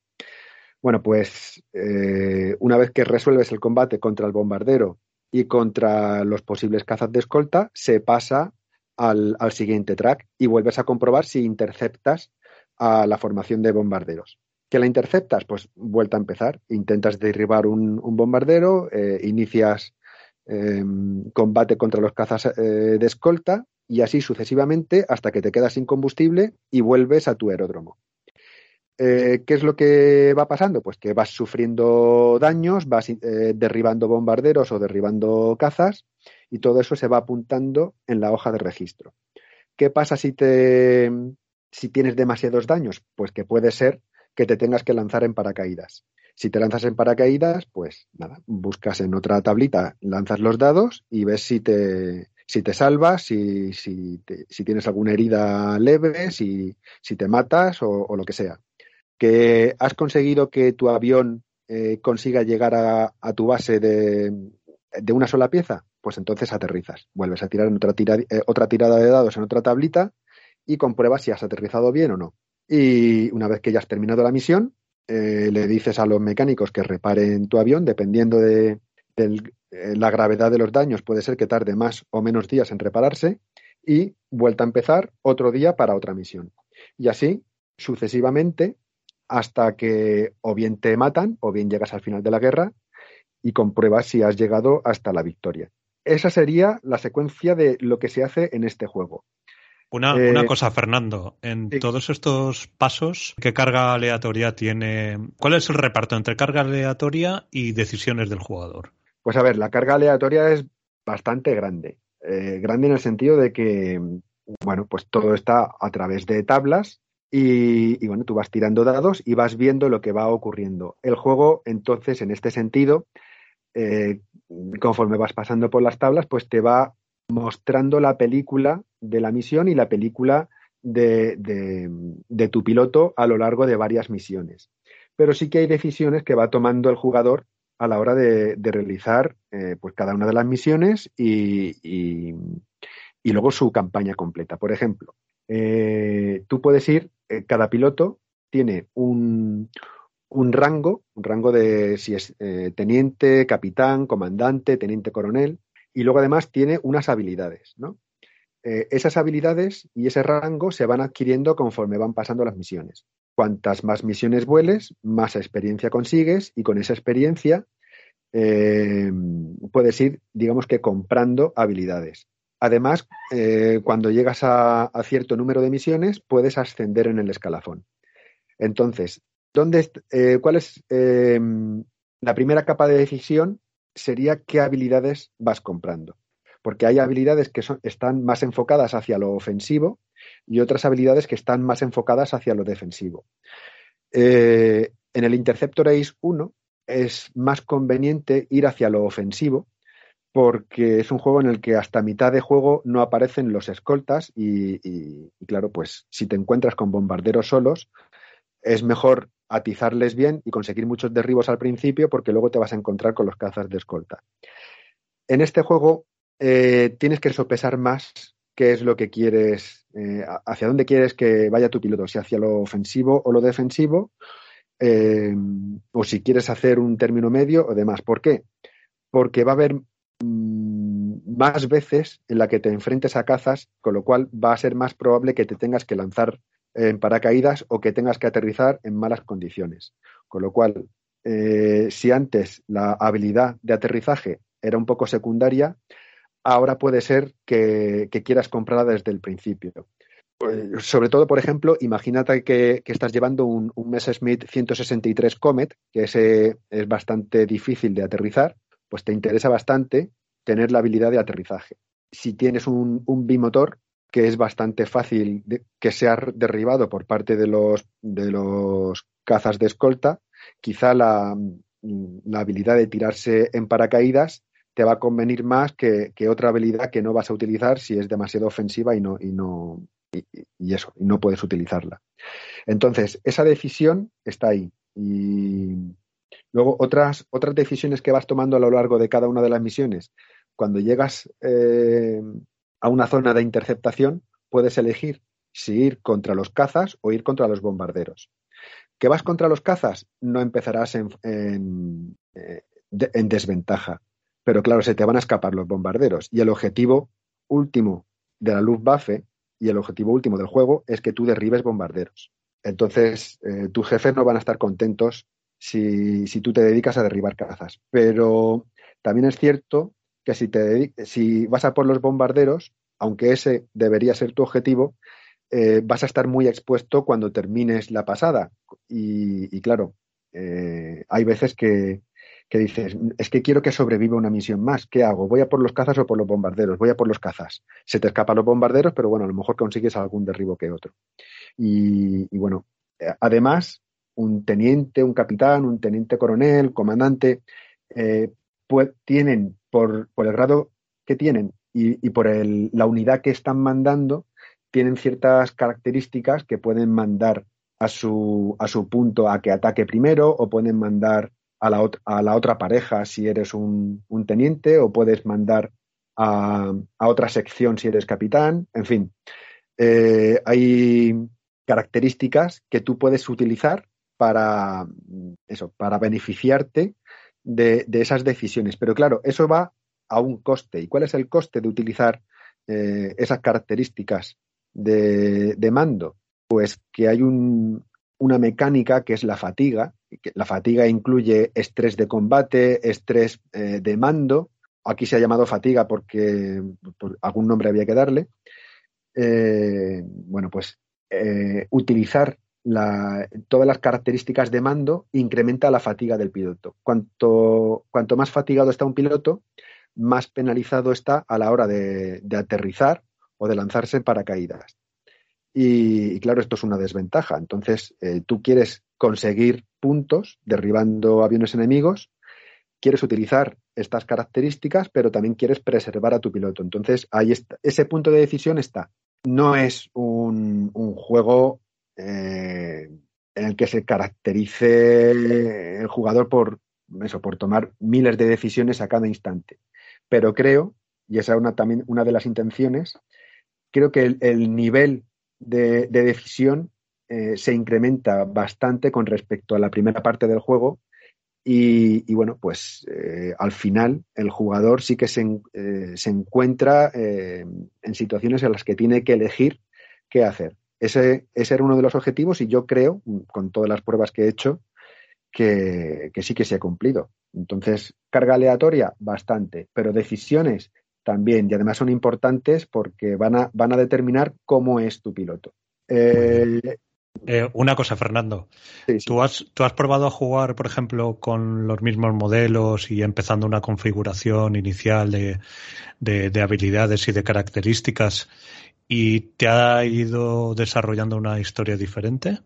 Bueno, pues eh, una vez que resuelves el combate contra el bombardero y contra los posibles cazas de escolta, se pasa al, siguiente track y vuelves a comprobar si interceptas a la formación de bombarderos. ¿Que la interceptas? Pues vuelta a empezar. Intentas derribar un, bombardero, eh, inicias eh, combate contra los cazas eh, de escolta y así sucesivamente hasta que te quedas sin combustible y vuelves a tu aeródromo. Eh, ¿Qué es lo que va pasando? Pues que vas sufriendo daños, vas eh, derribando bombarderos o derribando cazas y todo eso se va apuntando en la hoja de registro. ¿Qué pasa si, te, si tienes demasiados daños? Pues que puede ser que te tengas que lanzar en paracaídas. Si te lanzas en paracaídas, pues nada, buscas en otra tablita, lanzas los dados y ves si te, si te salvas, si, si, tienes alguna herida leve, si, si te matas o lo que sea que has conseguido que tu avión eh, consiga llegar a, tu base de, una sola pieza, pues entonces aterrizas. Vuelves a tirar otra, tira, eh, otra tirada de dados en otra tablita y compruebas si has aterrizado bien o no. Y una vez que ya has terminado la misión, eh, le dices a los mecánicos que reparen tu avión, dependiendo de, de la gravedad de los daños, puede ser que tarde más o menos días en repararse y vuelta a empezar otro día para otra misión. Y así sucesivamente hasta que o bien te matan o bien llegas al final de la guerra y compruebas si has llegado hasta la victoria. Esa sería la secuencia de lo que se hace en este juego. Una, Eh, una cosa, Fernando, en sí. todos estos pasos, ¿qué carga aleatoria tiene? ¿Cuál es el reparto entre carga aleatoria y decisiones del jugador? Pues a ver, la carga aleatoria es bastante grande. Eh, grande en el sentido de que, bueno, pues todo está a través de tablas y, bueno, tú vas tirando dados y vas viendo lo que va ocurriendo. El juego, entonces, en este sentido, eh, conforme vas pasando por las tablas, pues te va mostrando la película de la misión y la película de, de, tu piloto a lo largo de varias misiones. Pero sí que hay decisiones que va tomando el jugador a la hora de, de realizar eh, pues cada una de las misiones y, y, y, luego su campaña completa. Por ejemplo, eh, tú puedes ir, eh, cada piloto tiene un, un, rango, un rango de si es eh, teniente, capitán, comandante, teniente coronel, y luego además tiene unas habilidades, ¿no? Eh, esas habilidades y ese rango se van adquiriendo conforme van pasando las misiones. Cuantas más misiones vueles, más experiencia consigues y con esa experiencia puedes ir, digamos que, comprando habilidades. Además, eh, cuando llegas a, cierto número de misiones, puedes ascender en el escalafón. Entonces, ¿dónde, eh, ¿cuál es la primera capa de decisión? Sería qué habilidades vas comprando. Porque hay habilidades que son, están más enfocadas hacia lo ofensivo y otras habilidades que están más enfocadas hacia lo defensivo. Eh, en el Interceptor Ace 1 es más conveniente ir hacia lo ofensivo porque es un juego en el que hasta mitad de juego no aparecen los escoltas y, claro, pues si te encuentras con bombarderos solos, es mejor atizarles bien y conseguir muchos derribos al principio porque luego te vas a encontrar con los cazas de escolta. En este juego eh, tienes que sopesar más qué es lo que quieres, eh, hacia dónde quieres que vaya tu piloto, si hacia lo ofensivo o lo defensivo, eh, o si quieres hacer un término medio o demás. ¿Por qué? Porque va a haber más veces en la que te enfrentes a cazas, con lo cual va a ser más probable que te tengas que lanzar en paracaídas o que tengas que aterrizar en malas condiciones. Con lo cual, eh, si antes la habilidad de aterrizaje era un poco secundaria, ahora puede ser que, quieras comprarla desde el principio. Pues, sobre todo, por ejemplo, imagínate que, estás llevando un, un, Messerschmitt 163 Comet, que es bastante difícil de aterrizar, pues te interesa bastante tener la habilidad de aterrizaje. Si tienes un, bimotor, que es bastante fácil de, que sea derribado por parte de los, de los cazas de escolta, quizá la, la habilidad de tirarse en paracaídas te va a convenir más que, que, otra habilidad que no vas a utilizar si es demasiado ofensiva y no, y no, y, eso, y no puedes utilizarla. Entonces, esa decisión está ahí. Luego otras, otras decisiones que vas tomando a lo largo de cada una de las misiones. Cuando llegas eh, a una zona de interceptación, puedes elegir si ir contra los cazas o ir contra los bombarderos. ¿Que vas contra los cazas? No empezarás en, en, en desventaja pero claro, se te van a escapar los bombarderos. Y el objetivo último de la Luftwaffe y el objetivo último del juego es que tú derribes bombarderos. Entonces, eh, tus jefes no van a estar contentos si, si, tú te dedicas a derribar cazas. Pero también es cierto que si, te si vas a por los bombarderos, aunque ese debería ser tu objetivo, eh, vas a estar muy expuesto cuando termines la pasada. Y, claro, eh, hay veces que, que dices, es que quiero que sobreviva una misión más. ¿Qué hago? ¿Voy a por los cazas o por los bombarderos? Voy a por los cazas. Se te escapan los bombarderos, pero bueno, a lo mejor consigues algún derribo que otro. Y, y bueno, además, un teniente, un capitán, un teniente coronel, comandante, pues, tienen, por, el grado que tienen y, por el, la unidad que están mandando, tienen ciertas características que pueden mandar a su, a su punto a que ataque primero o pueden mandar a la, a la, otra pareja si eres un, un teniente o puedes mandar a, a, otra sección si eres capitán. En fin, eh, hay características que tú puedes utilizar para eso, para beneficiarte de, esas decisiones. Pero claro, eso va a un coste. ¿Y cuál es el coste de utilizar eh, esas características de, mando? Pues que hay un, una mecánica que es la fatiga, la fatiga incluye estrés de combate, estrés eh, de mando. Aquí se ha llamado fatiga porque por algún nombre había que darle. Eh, bueno, pues utilizar todas las características de mando incrementa la fatiga del piloto. Cuanto, cuanto más fatigado está un piloto, más penalizado está a la hora de, de aterrizar o de lanzarse en paracaídas. Y, claro, esto es una desventaja. Entonces, eh, tú quieres conseguir puntos derribando aviones enemigos, quieres utilizar estas características, pero también quieres preservar a tu piloto. Entonces, ahí está, ese punto de decisión está. No es un juego eh, en el que se caracterice el jugador por eso, por tomar miles de decisiones a cada instante. Pero creo, y esa es una, también una de las intenciones, creo que el, el nivel de, de decisión eh, se incrementa bastante con respecto a la primera parte del juego. Y, bueno, pues eh, al final el jugador sí que se, se encuentra en situaciones en las que tiene que elegir qué hacer. Ese, ese era uno de los objetivos y yo creo, con todas las pruebas que he hecho, que, que sí que se ha cumplido. Entonces, carga aleatoria, bastante, pero decisiones también, y además son importantes porque van a, van a determinar cómo es tu piloto. Eh, Eh, una cosa, Fernando. sí, sí. ¿Tú has, ¿Tú has probado a jugar, por ejemplo, con los mismos modelos y empezando una configuración inicial de, de- de habilidades y de características y te ha ido desarrollando una historia diferente?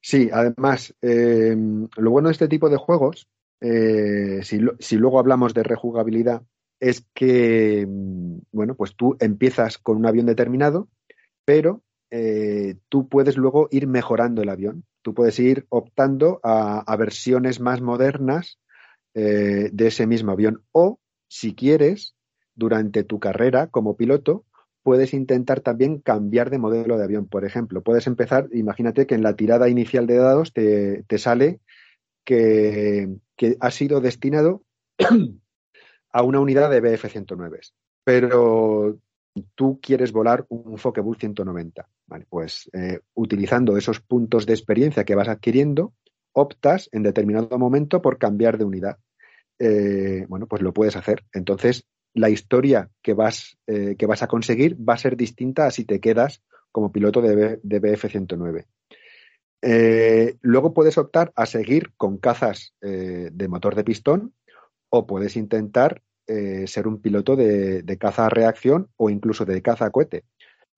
Sí, además, eh, lo bueno de este tipo de juegos, eh, si, luego hablamos de rejugabilidad, es que, mm, bueno, pues tú empiezas con un avión determinado, pero eh, tú puedes luego ir mejorando el avión. Tú puedes ir optando a, a versiones más modernas eh, de ese mismo avión. O, si quieres, durante tu carrera como piloto, puedes intentar también cambiar de modelo de avión. Por ejemplo, puedes empezar, imagínate que en la tirada inicial de dados te, te sale que, que ha sido destinado a una unidad de BF-109, pero tú quieres volar un Focke-Wulf 190. Vale, pues eh, utilizando esos puntos de experiencia que vas adquiriendo, optas en determinado momento por cambiar de unidad. Eh, bueno, pues lo puedes hacer. Entonces, la historia que vas, eh, que vas a conseguir va a ser distinta a si te quedas como piloto de, B- de BF-109. Eh, luego puedes optar a seguir con cazas eh, de motor de pistón o puedes intentar ser un piloto de, caza reacción o incluso de caza cohete.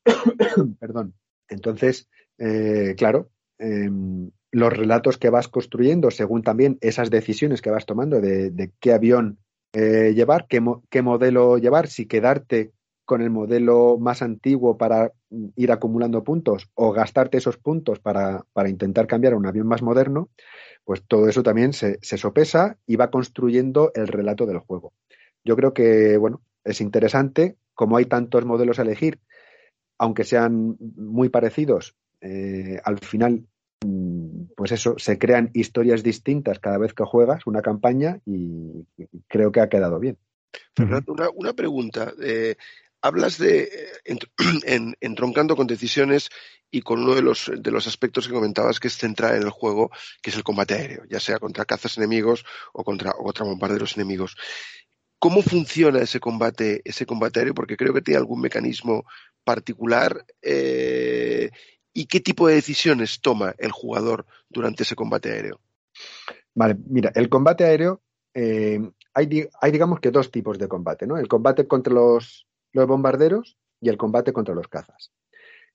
Perdón. Entonces, claro, em, los relatos que vas construyendo según también esas decisiones que vas tomando de qué avión eh, llevar, qué, mo- qué modelo llevar, si quedarte con el modelo más antiguo para ir acumulando puntos o gastarte esos puntos para, para intentar cambiar a un avión más moderno, pues todo eso también se, sopesa y va construyendo el relato del juego. Yo creo que, bueno, es interesante, como hay tantos modelos a elegir, aunque sean muy parecidos, eh, al final, pues eso, se crean historias distintas cada vez que juegas una campaña y, creo que ha quedado bien. Fernando, una, una pregunta. Eh, hablas de eh, en- entroncando con decisiones y con uno de los, de los aspectos que comentabas que es central en el juego, que es el combate aéreo, ya sea contra cazas enemigos o contra, o contra bombarderos enemigos. ¿Cómo funciona ese combate, ese combate aéreo? Porque creo que tiene algún mecanismo particular. eh, ¿Y qué tipo de decisiones toma el jugador durante ese combate aéreo? Vale, mira, el combate aéreo, eh, hay, hay digamos que dos tipos de combate, ¿no? El combate contra los, los bombarderos y el combate contra los cazas.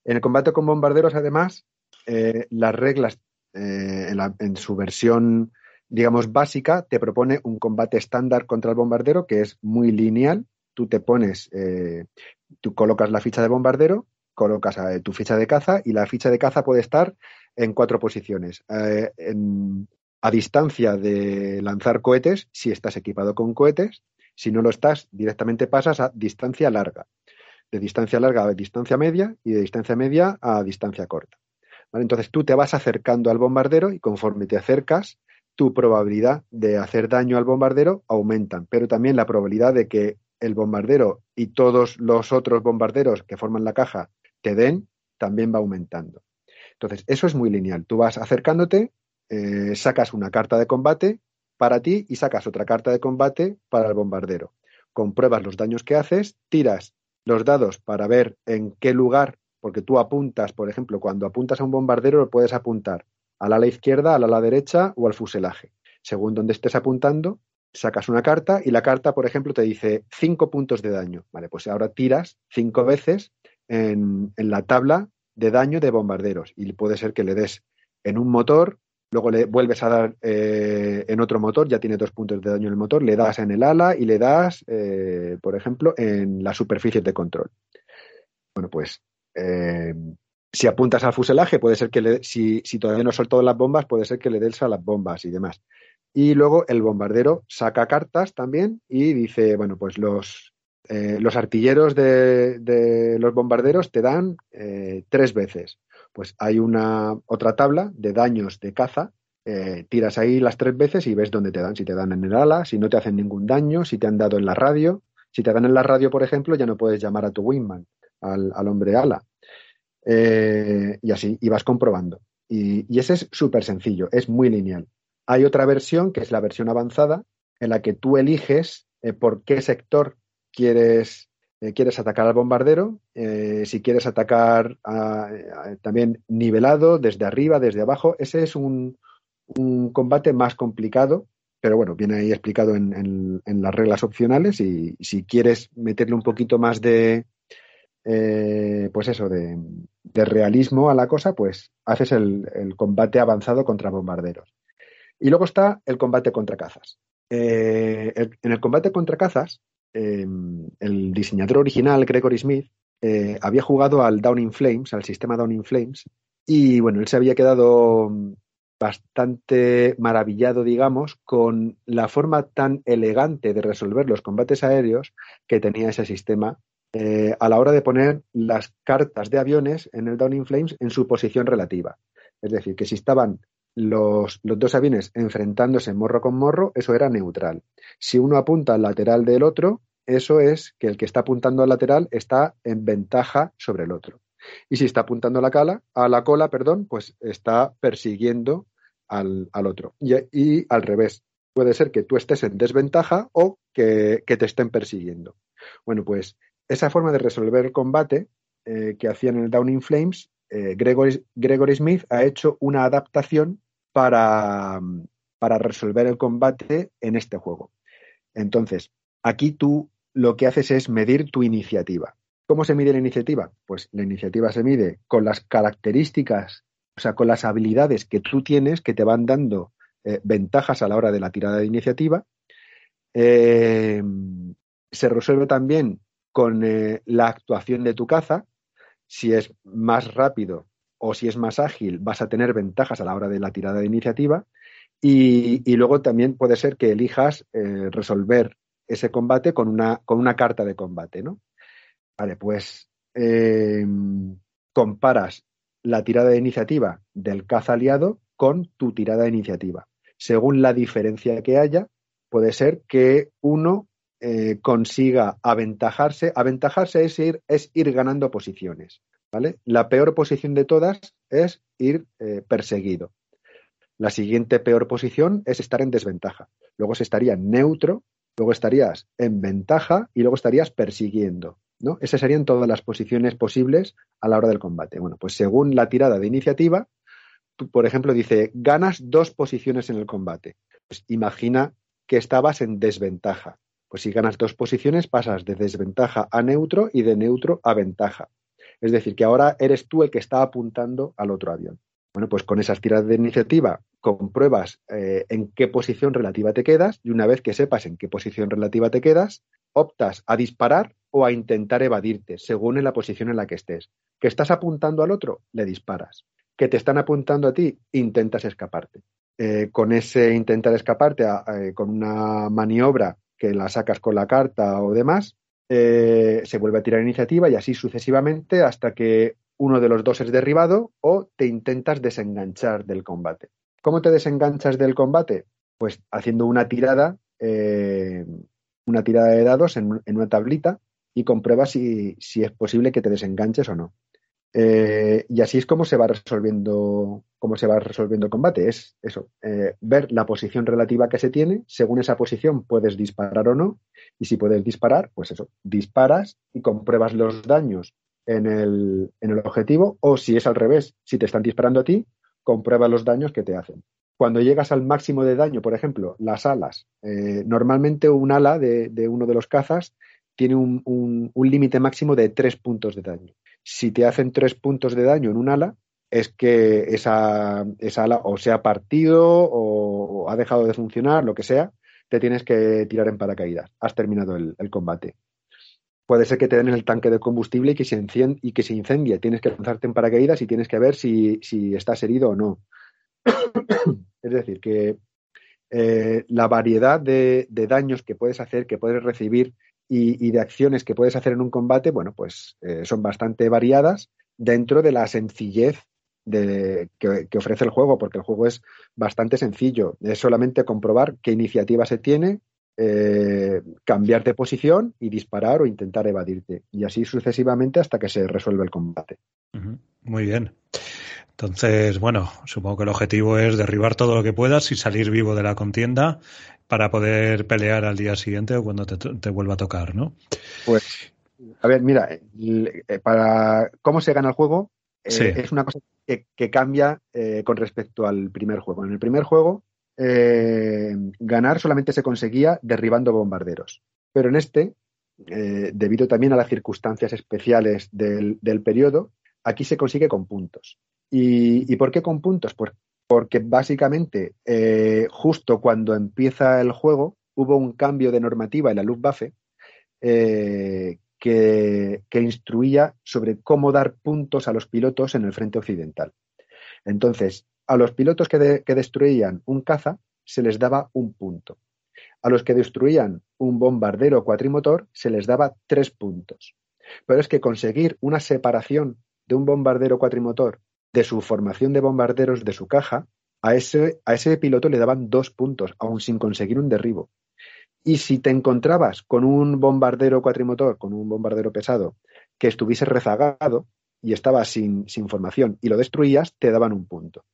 En el combate con bombarderos, además, eh, las reglas eh, en, la- en su versión, digamos, básica, te propone un combate estándar contra el bombardero que es muy lineal. Tú te pones, eh, tú colocas la ficha de bombardero, colocas tu ficha de caza y la ficha de caza puede estar en cuatro posiciones. Eh, a distancia de lanzar cohetes, si estás equipado con cohetes, si no lo estás, directamente pasas a distancia larga. De distancia larga a distancia media y de distancia media a distancia corta. Entonces tú te vas acercando al bombardero y conforme te acercas, tu probabilidad de hacer daño al bombardero aumentan, pero también la probabilidad de que el bombardero y todos los otros bombarderos que forman la caja te den también va aumentando. Entonces, eso es muy lineal. Tú vas acercándote, eh, sacas una carta de combate para ti y sacas otra carta de combate para el bombardero. Compruebas los daños que haces, tiras los dados para ver en qué lugar, porque tú apuntas, por ejemplo, cuando apuntas a un bombardero lo puedes apuntar al ala izquierda, al ala derecha o al fuselaje. Según donde estés apuntando, sacas una carta y la carta, por ejemplo, te dice cinco puntos de daño. Vale, pues ahora tiras cinco veces en, la tabla de daño de bombarderos y puede ser que le des en un motor, luego le vuelves a dar eh, en otro motor, ya tiene dos puntos de daño en el motor, le das en el ala y le das, eh, por ejemplo, en la superficie de control. Bueno, pues eh, si apuntas al fuselaje, puede ser que le, si, si todavía no soltado las bombas, puede ser que le des a las bombas y demás. Y luego el bombardero saca cartas también y dice, bueno, pues los, eh, los artilleros de, los bombarderos te dan eh, tres veces. Pues hay una otra tabla de daños de caza. Eh, tiras ahí las tres veces y ves dónde te dan. Si te dan en el ala, si no te hacen ningún daño, si te han dado en la radio. Si te dan en la radio, por ejemplo, ya no puedes llamar a tu wingman, al, al hombre ala. Y así, y vas comprobando. Y, y ese es súper sencillo, es muy lineal. Hay otra versión, que es la versión avanzada, en la que tú eliges por qué sector quieres, eh, quieres atacar al bombardero, eh, si quieres atacar también nivelado, desde arriba, desde abajo. Ese es un, un combate más complicado, pero bueno, viene ahí explicado en, en, las reglas opcionales y si quieres meterle un poquito más de, eh, pues eso, de, de, realismo a la cosa, pues haces el, el, combate avanzado contra bombarderos. Y luego está el combate contra cazas. En el combate contra cazas, eh, el diseñador original, Gregory Smith, eh, había jugado al Down in Flames, al sistema Down in Flames, y bueno, él se había quedado bastante maravillado, digamos, con la forma tan elegante de resolver los combates aéreos que tenía ese sistema eh, a la hora de poner las cartas de aviones en el Down in Flames en su posición relativa. Es decir, que si estaban los, los, dos aviones enfrentándose morro con morro, eso era neutral. Si uno apunta al lateral del otro, eso es que el que está apuntando al lateral está en ventaja sobre el otro. Y si está apuntando a la, cala, a la cola, perdón, pues está persiguiendo al, al otro. Y, al revés. Puede ser que tú estés en desventaja o que, que te estén persiguiendo. Bueno, pues esa forma de resolver el combate eh, que hacían en el Down in Flames, eh, Gregory, Gregory, Smith ha hecho una adaptación para, para resolver el combate en este juego. Entonces, aquí tú lo que haces es medir tu iniciativa. ¿Cómo se mide la iniciativa? Pues la iniciativa se mide con las características, o sea, con las habilidades que tú tienes que te van dando eh, ventajas a la hora de la tirada de iniciativa. Eh, se resuelve también con eh, la actuación de tu caza. Si es más rápido o si es más ágil, vas a tener ventajas a la hora de la tirada de iniciativa. Y, luego también puede ser que elijas eh, resolver ese combate con una, con una carta de combate, ¿no? Vale, pues eh, comparas la tirada de iniciativa del caza aliado con tu tirada de iniciativa. Según la diferencia que haya, puede ser que uno eh, consiga aventajarse. Aventajarse es ir, es ir ganando posiciones. La peor posición de todas es ir eh, perseguido. La siguiente peor posición es estar en desventaja. Luego se estaría neutro, luego estarías en ventaja y luego estarías persiguiendo. ¿no? Esas serían todas las posiciones posibles a la hora del combate. Bueno, pues según la tirada de iniciativa, tú, por ejemplo, dice, ganas dos posiciones en el combate. Pues imagina que estabas en desventaja. Pues si ganas dos posiciones, pasas de desventaja a neutro y de neutro a ventaja. Es decir, que ahora eres tú el que está apuntando al otro avión. Bueno, pues con esas tiradas de iniciativa compruebas eh, en qué posición relativa te quedas y una vez que sepas en qué posición relativa te quedas, optas a disparar o a intentar evadirte, según en la posición en la que estés. Que estás apuntando al otro, le disparas. Que te están apuntando a ti, intentas escaparte. Eh, con ese intentar escaparte, eh, con una maniobra que la sacas con la carta o demás, eh, se vuelve a tirar iniciativa y así sucesivamente hasta que uno de los dos es derribado o te intentas desenganchar del combate. ¿Cómo te desenganchas del combate? Pues haciendo una tirada, eh, una tirada de dados en, una tablita y compruebas si es posible que te desenganches o no. Eh, y así es como se va resolviendo, cómo se va resolviendo el combate. Es eso, eh, ver la posición relativa que se tiene. Según esa posición puedes disparar o no. Y si puedes disparar, pues eso, disparas y compruebas los daños en el, en el objetivo. O si es al revés, si te están disparando a ti, comprueba los daños que te hacen. Cuando llegas al máximo de daño, por ejemplo, las alas, eh, normalmente un ala de, de, uno de los cazas tiene un, un, límite máximo de tres puntos de daño si te hacen tres puntos de daño en un ala, es que esa, esa ala o se ha partido o, ha dejado de funcionar, lo que sea, te tienes que tirar en paracaídas. Has terminado el, combate. Puede ser que te den el tanque de combustible y que se, incendie, y que se incendie. Tienes que lanzarte en paracaídas y tienes que ver si, si estás herido o no. es decir, que eh, la variedad de, daños que puedes hacer, que puedes recibir y, y, de acciones que puedes hacer en un combate, bueno, pues eh, son bastante variadas dentro de la sencillez de, que, ofrece el juego, porque el juego es bastante sencillo. Es solamente comprobar qué iniciativa se tiene, eh, cambiar de posición y disparar o intentar evadirte. Y así sucesivamente hasta que se resuelve el combate. Muy bien. Entonces, bueno, supongo que el objetivo es derribar todo lo que puedas y salir vivo de la contienda para poder pelear al día siguiente o cuando te, te vuelva a tocar, ¿no? Pues, a ver, mira, eh, para cómo se gana el juego, eh, sí. es una cosa que, que cambia eh, con respecto al primer juego. En el primer juego, eh, ganar solamente se conseguía derribando bombarderos. Pero en este, eh, debido también a las circunstancias especiales del, del periodo, aquí se consigue con puntos. ¿Y, ¿Y, por qué con puntos? Pues porque básicamente eh, justo cuando empieza el juego hubo un cambio de normativa en la Luftwaffe eh, que, instruía sobre cómo dar puntos a los pilotos en el frente occidental. Entonces, a los pilotos que, que destruían un caza se les daba un punto. A los que destruían un bombardero cuatrimotor se les daba tres puntos. Pero es que conseguir una separación de un bombardero cuatrimotor de su formación de bombarderos de su caja, a ese, a ese piloto le daban dos puntos, aún sin conseguir un derribo. Y si te encontrabas con un bombardero cuatrimotor, con un bombardero pesado, que estuviese rezagado y estaba sin, sin formación y lo destruías, te daban un punto.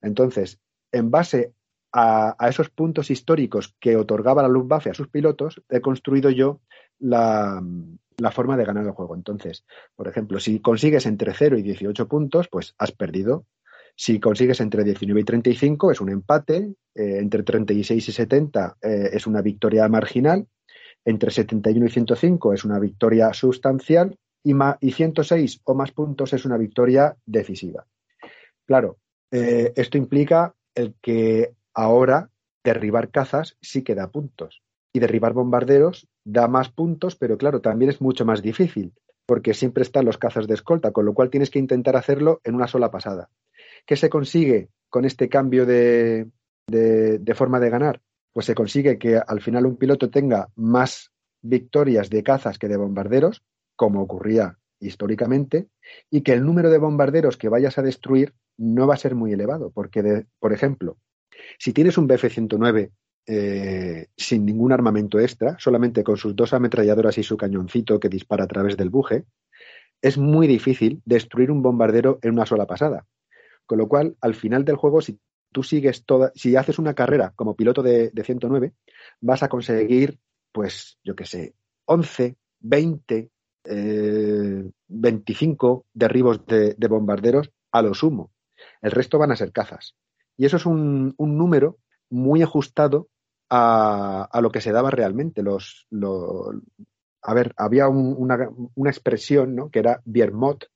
Entonces, en base a, esos puntos históricos que otorgaba la Luftwaffe a sus pilotos, he construido yo la, la forma de ganar el juego. Entonces, por ejemplo, si consigues entre 0 y 18 puntos, pues has perdido. Si consigues entre 19 y 35 es un empate, eh, entre 36 y 70 eh, es una victoria marginal, entre 71 y 105 es una victoria sustancial y, y 106 o más puntos es una victoria decisiva. Claro, eh, esto implica el que ahora derribar cazas sí que da puntos y derribar bombarderos da más puntos, pero claro, también es mucho más difícil, porque siempre están los cazas de escolta, con lo cual tienes que intentar hacerlo en una sola pasada. ¿Qué se consigue con este cambio de, forma de ganar? Pues se consigue que al final un piloto tenga más victorias de cazas que de bombarderos, como ocurría históricamente, y que el número de bombarderos que vayas a destruir no va a ser muy elevado, porque, por ejemplo, si tienes un BF-109 eh, sin ningún armamento extra, solamente con sus dos ametralladoras y su cañoncito que dispara a través del buje, es muy difícil destruir un bombardero en una sola pasada. Con lo cual, al final del juego, si tú sigues toda, si haces una carrera como piloto de, de 109, vas a conseguir, pues, yo qué sé, 11, 20, eh, 25 derribos de, de, bombarderos a lo sumo. El resto van a ser cazas. Y eso es un, un número muy ajustado a, a, lo que se daba realmente. Los, a ver, había un, una, una, expresión ¿no? que era Biermot,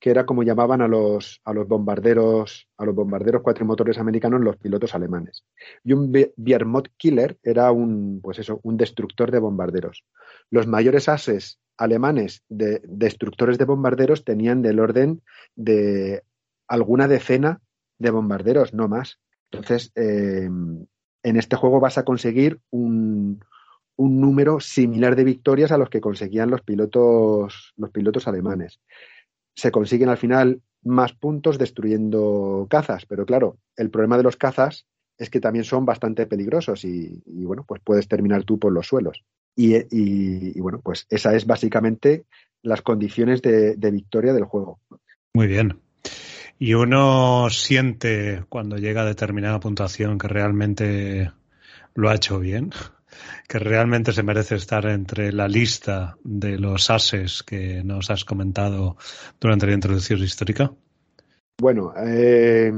que era como llamaban a los, a los bombarderos, a los bombarderos cuatrimotores americanos los pilotos alemanes. Y un Biermot Killer era un, pues eso, un destructor de bombarderos. Los mayores ases alemanes de destructores de bombarderos tenían del orden de alguna decena de bombarderos, no más. Entonces, eh, en este juego vas a conseguir un, un, número similar de victorias a los que conseguían los pilotos, los pilotos alemanes. Se consiguen al final más puntos destruyendo cazas, pero claro, el problema de los cazas es que también son bastante peligrosos y, y bueno, pues puedes terminar tú por los suelos. Y, y, y, bueno, pues esa es básicamente las condiciones de, de victoria del juego. Muy bien. Y uno siente cuando llega a determinada puntuación que realmente lo ha hecho bien, que realmente se merece estar entre la lista de los ases que nos has comentado durante la introducción histórica. Bueno, eh,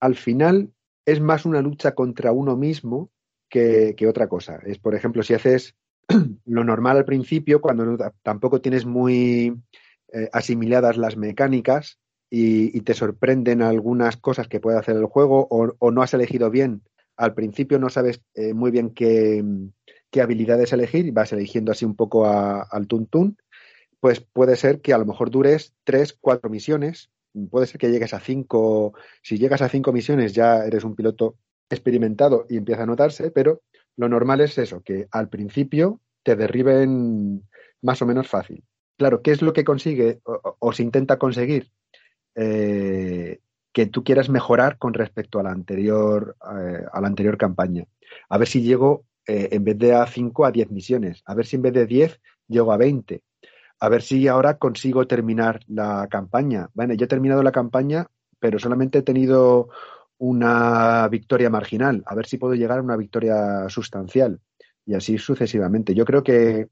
al final es más una lucha contra uno mismo que, que otra cosa. Es, por ejemplo, si haces lo normal al principio, cuando no- tampoco tienes muy eh, asimiladas las mecánicas y, te sorprenden algunas cosas que puede hacer el juego o, no has elegido bien. Al principio no sabes eh, muy bien qué, qué habilidades elegir y vas eligiendo así un poco al tuntún. Pues puede ser que a lo mejor dures tres, cuatro misiones. Puede ser que llegues a cinco. Si llegas a cinco misiones ya eres un piloto experimentado y empieza a notarse, pero lo normal es eso, que al principio te derriben más o menos fácil. Claro, ¿qué es lo que consigue o se intenta conseguir? Eh, que tú quieras mejorar con respecto a la anterior, eh, a la anterior campaña. A ver si llego eh, en vez de a 5 a 10 misiones. A ver si en vez de 10 llego a 20. A ver si ahora consigo terminar la campaña. Bueno, yo he terminado la campaña, pero solamente he tenido una victoria marginal. A ver si puedo llegar a una victoria sustancial. Y así sucesivamente. Yo creo que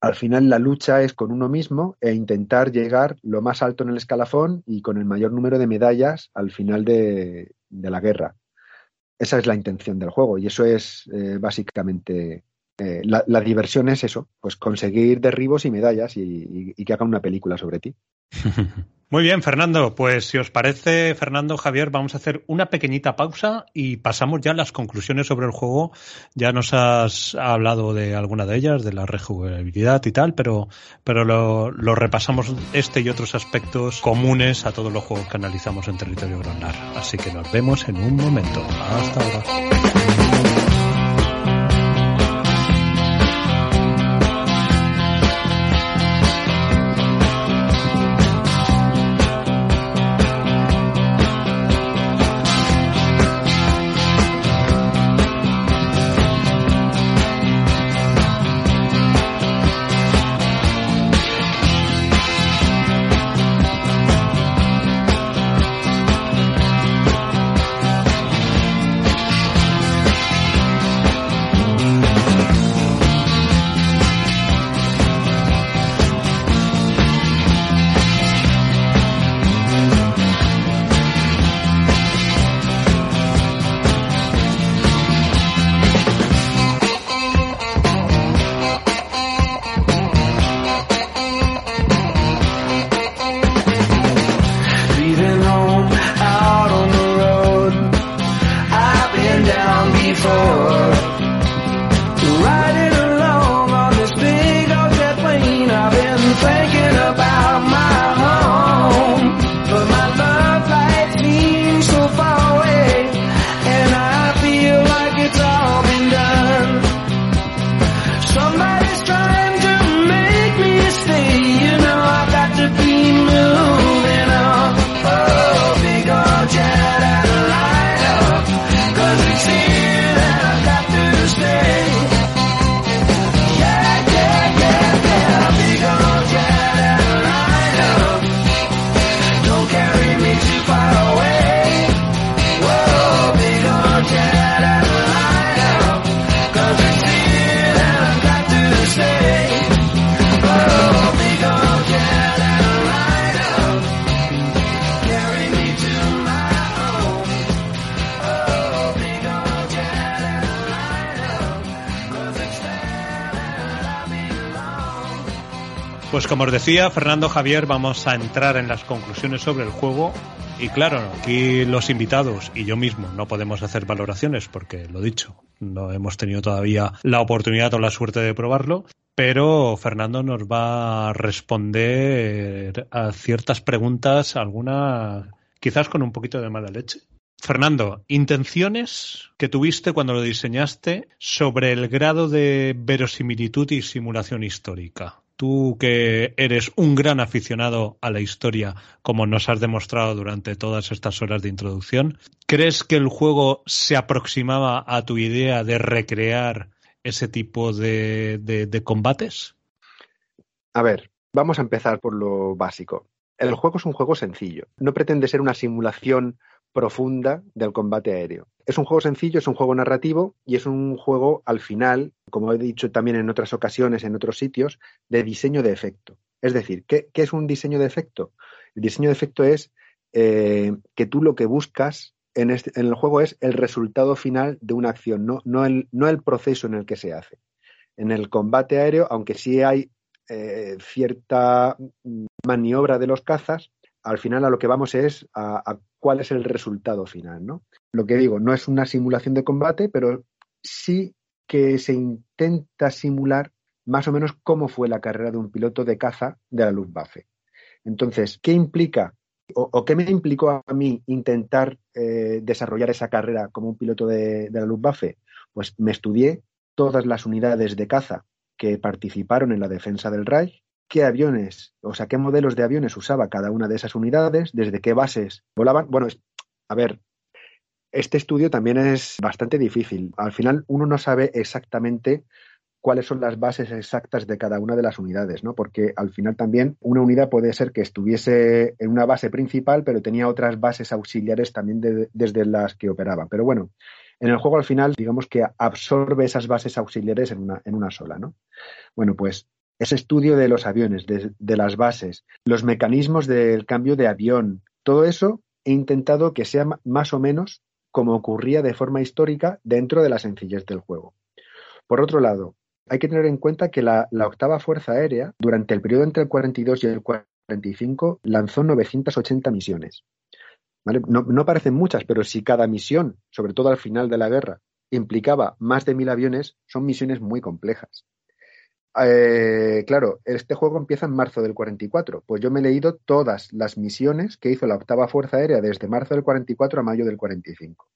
al final la lucha es con uno mismo e intentar llegar lo más alto en el escalafón y con el mayor número de medallas al final de, la guerra. Esa es la intención del juego y eso es eh, básicamente eh, la, diversión es eso, pues conseguir derribos y medallas y, y- que hagan una película sobre ti. Muy bien, Fernando. Pues si os parece, Fernando, Javier, vamos a hacer una pequeñita pausa y pasamos ya a las conclusiones sobre el juego. Ya nos has hablado de alguna de ellas, de la rejugabilidad y tal, pero, pero lo, lo repasamos este y otros aspectos comunes a todos los juegos que analizamos en territorio Gronar. Así que nos vemos en un momento. Hasta ahora. Decía, Fernando Javier, vamos a entrar en las conclusiones sobre el juego. Y claro, aquí los invitados y yo mismo no podemos hacer valoraciones porque, lo dicho, no hemos tenido todavía la oportunidad o la suerte de probarlo. Pero Fernando nos va a responder a ciertas preguntas, algunas quizás con un poquito de mala leche. Fernando, intenciones que tuviste cuando lo diseñaste sobre el grado de verosimilitud y simulación histórica. Tú que eres un gran aficionado a la historia, como nos has demostrado durante todas estas horas de introducción, ¿crees que el juego se aproximaba a tu idea de recrear ese tipo de, de- combates? A ver, vamos a empezar por lo básico. el juego es un juego sencillo. No pretende ser una simulación profunda del combate aéreo. Es un juego sencillo, es un juego narrativo y es un juego al final, como he dicho también en otras ocasiones, en otros sitios, de diseño de efecto. Es decir, ¿qué, es un diseño de efecto? El diseño de efecto es eh, que tú lo que buscas en, este- en el juego es el resultado final de una acción, no, el, proceso en el que se hace. En el combate aéreo, aunque sí hay eh, cierta maniobra de los cazas, al final a lo que vamos es a, cuál es el resultado final, ¿no? Lo que digo, no es una simulación de combate, pero sí que se intenta simular más o menos cómo fue la carrera de un piloto de caza de la Luftwaffe. Entonces, ¿qué implica o, o qué me implicó a mí intentar eh, desarrollar esa carrera como un piloto de, de la Luftwaffe? Pues me estudié todas las unidades de caza que participaron en la defensa del Reich, qué aviones, o sea, qué modelos de aviones usaba cada una de esas unidades, desde qué bases volaban. Bueno, a ver, este estudio también es bastante difícil. Al final uno no sabe exactamente cuáles son las bases exactas de cada una de las unidades, ¿no? Porque al final también una unidad puede ser que estuviese en una base principal, pero tenía otras bases auxiliares también de- desde las que operaba. Pero bueno, en el juego al final, digamos que absorbe esas bases auxiliares en una, en una sola, ¿no? Bueno, pues ese estudio de los aviones, de, las bases, los mecanismos del cambio de avión, todo eso he intentado que sea más o menos como ocurría de forma histórica dentro de la sencillez del juego. Por otro lado, hay que tener en cuenta que la, octava Fuerza Aérea, durante el periodo entre el 42 y el 45, lanzó 980 misiones. No parecen muchas, pero si cada misión, sobre todo al final de la guerra, implicaba más de mil aviones, son misiones muy complejas. Eh, claro, este juego empieza en marzo del 44. Pues yo me he leído todas las misiones que hizo la octava Fuerza Aérea desde marzo del 44 a mayo del 45.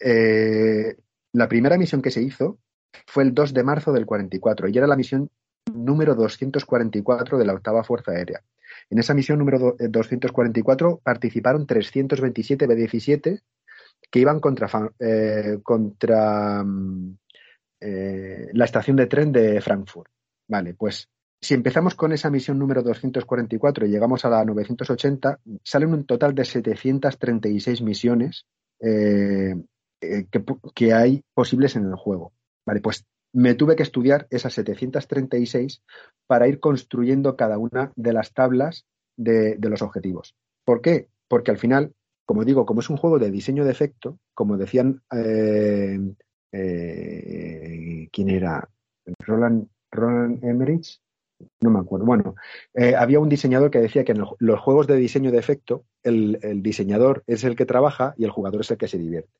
Eh, la primera misión que se hizo fue el 2 de marzo del 44 y era la misión número 244 de la octava Fuerza Aérea. En esa misión número do- eh, 244 participaron 327 B-17 que iban contra, contra mm, eh, la estación de tren de Frankfurt. Vale, pues si empezamos con esa misión número 244 y llegamos a la 980, salen un total de 736 misiones eh, eh, que, que hay posibles en el juego. Vale, pues me tuve que estudiar esas 736 para ir construyendo cada una de las tablas de, de los objetivos. ¿Por qué? Porque al final, como digo, como es un juego de diseño de efecto, como decían, eh, eh, ¿quién era? Roland, Roland Emmerich, no me acuerdo. Bueno, eh, había un diseñador que decía que en los juegos de diseño de efecto, el, diseñador es el que trabaja y el jugador es el que se divierte.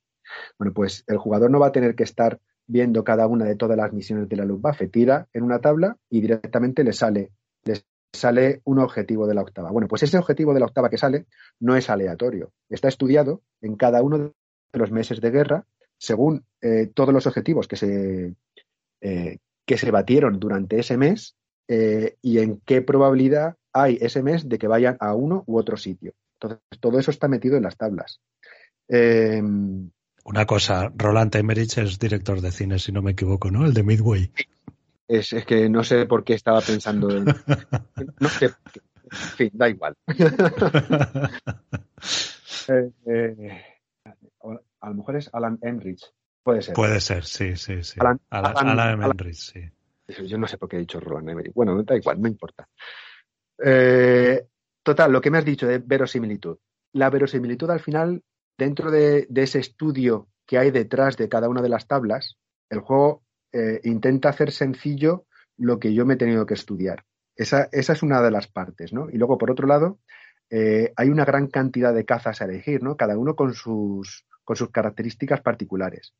Bueno, pues el jugador no va a tener que estar viendo cada una de todas las misiones de la Luftwaffe. Tira en una tabla y directamente le sale, le sale un objetivo de la octava. Bueno, pues ese objetivo de la octava que sale no es aleatorio. Está estudiado en cada uno de los meses de guerra según eh, todos los objetivos que se, eh, que se batieron durante ese mes eh, y en qué probabilidad hay ese mes de que vayan a uno u otro sitio. Entonces, todo eso está metido en las tablas. Eh, Una cosa, Roland Emmerich es director de cine, si no me equivoco, ¿no? El de Midway. es, es que no sé por qué estaba pensando en. No sé. En fin, da igual. Eh, a lo mejor es Alan Enrich. Puede ser. Puede ser, sí, sí, sí. Alan- Alan, Alan- Emmerich, sí. Yo no sé por qué he dicho Roland Emmerich. Bueno, da igual, no importa. Eh, total, lo que me has dicho de verosimilitud. La verosimilitud al final, dentro de, de ese estudio que hay detrás de cada una de las tablas, el juego eh, intenta hacer sencillo lo que yo me he tenido que estudiar. Esa, esa es una de las partes, ¿no? Y luego, por otro lado, eh, hay una gran cantidad de cazas a elegir, ¿no? Cada uno con sus, con sus características particulares.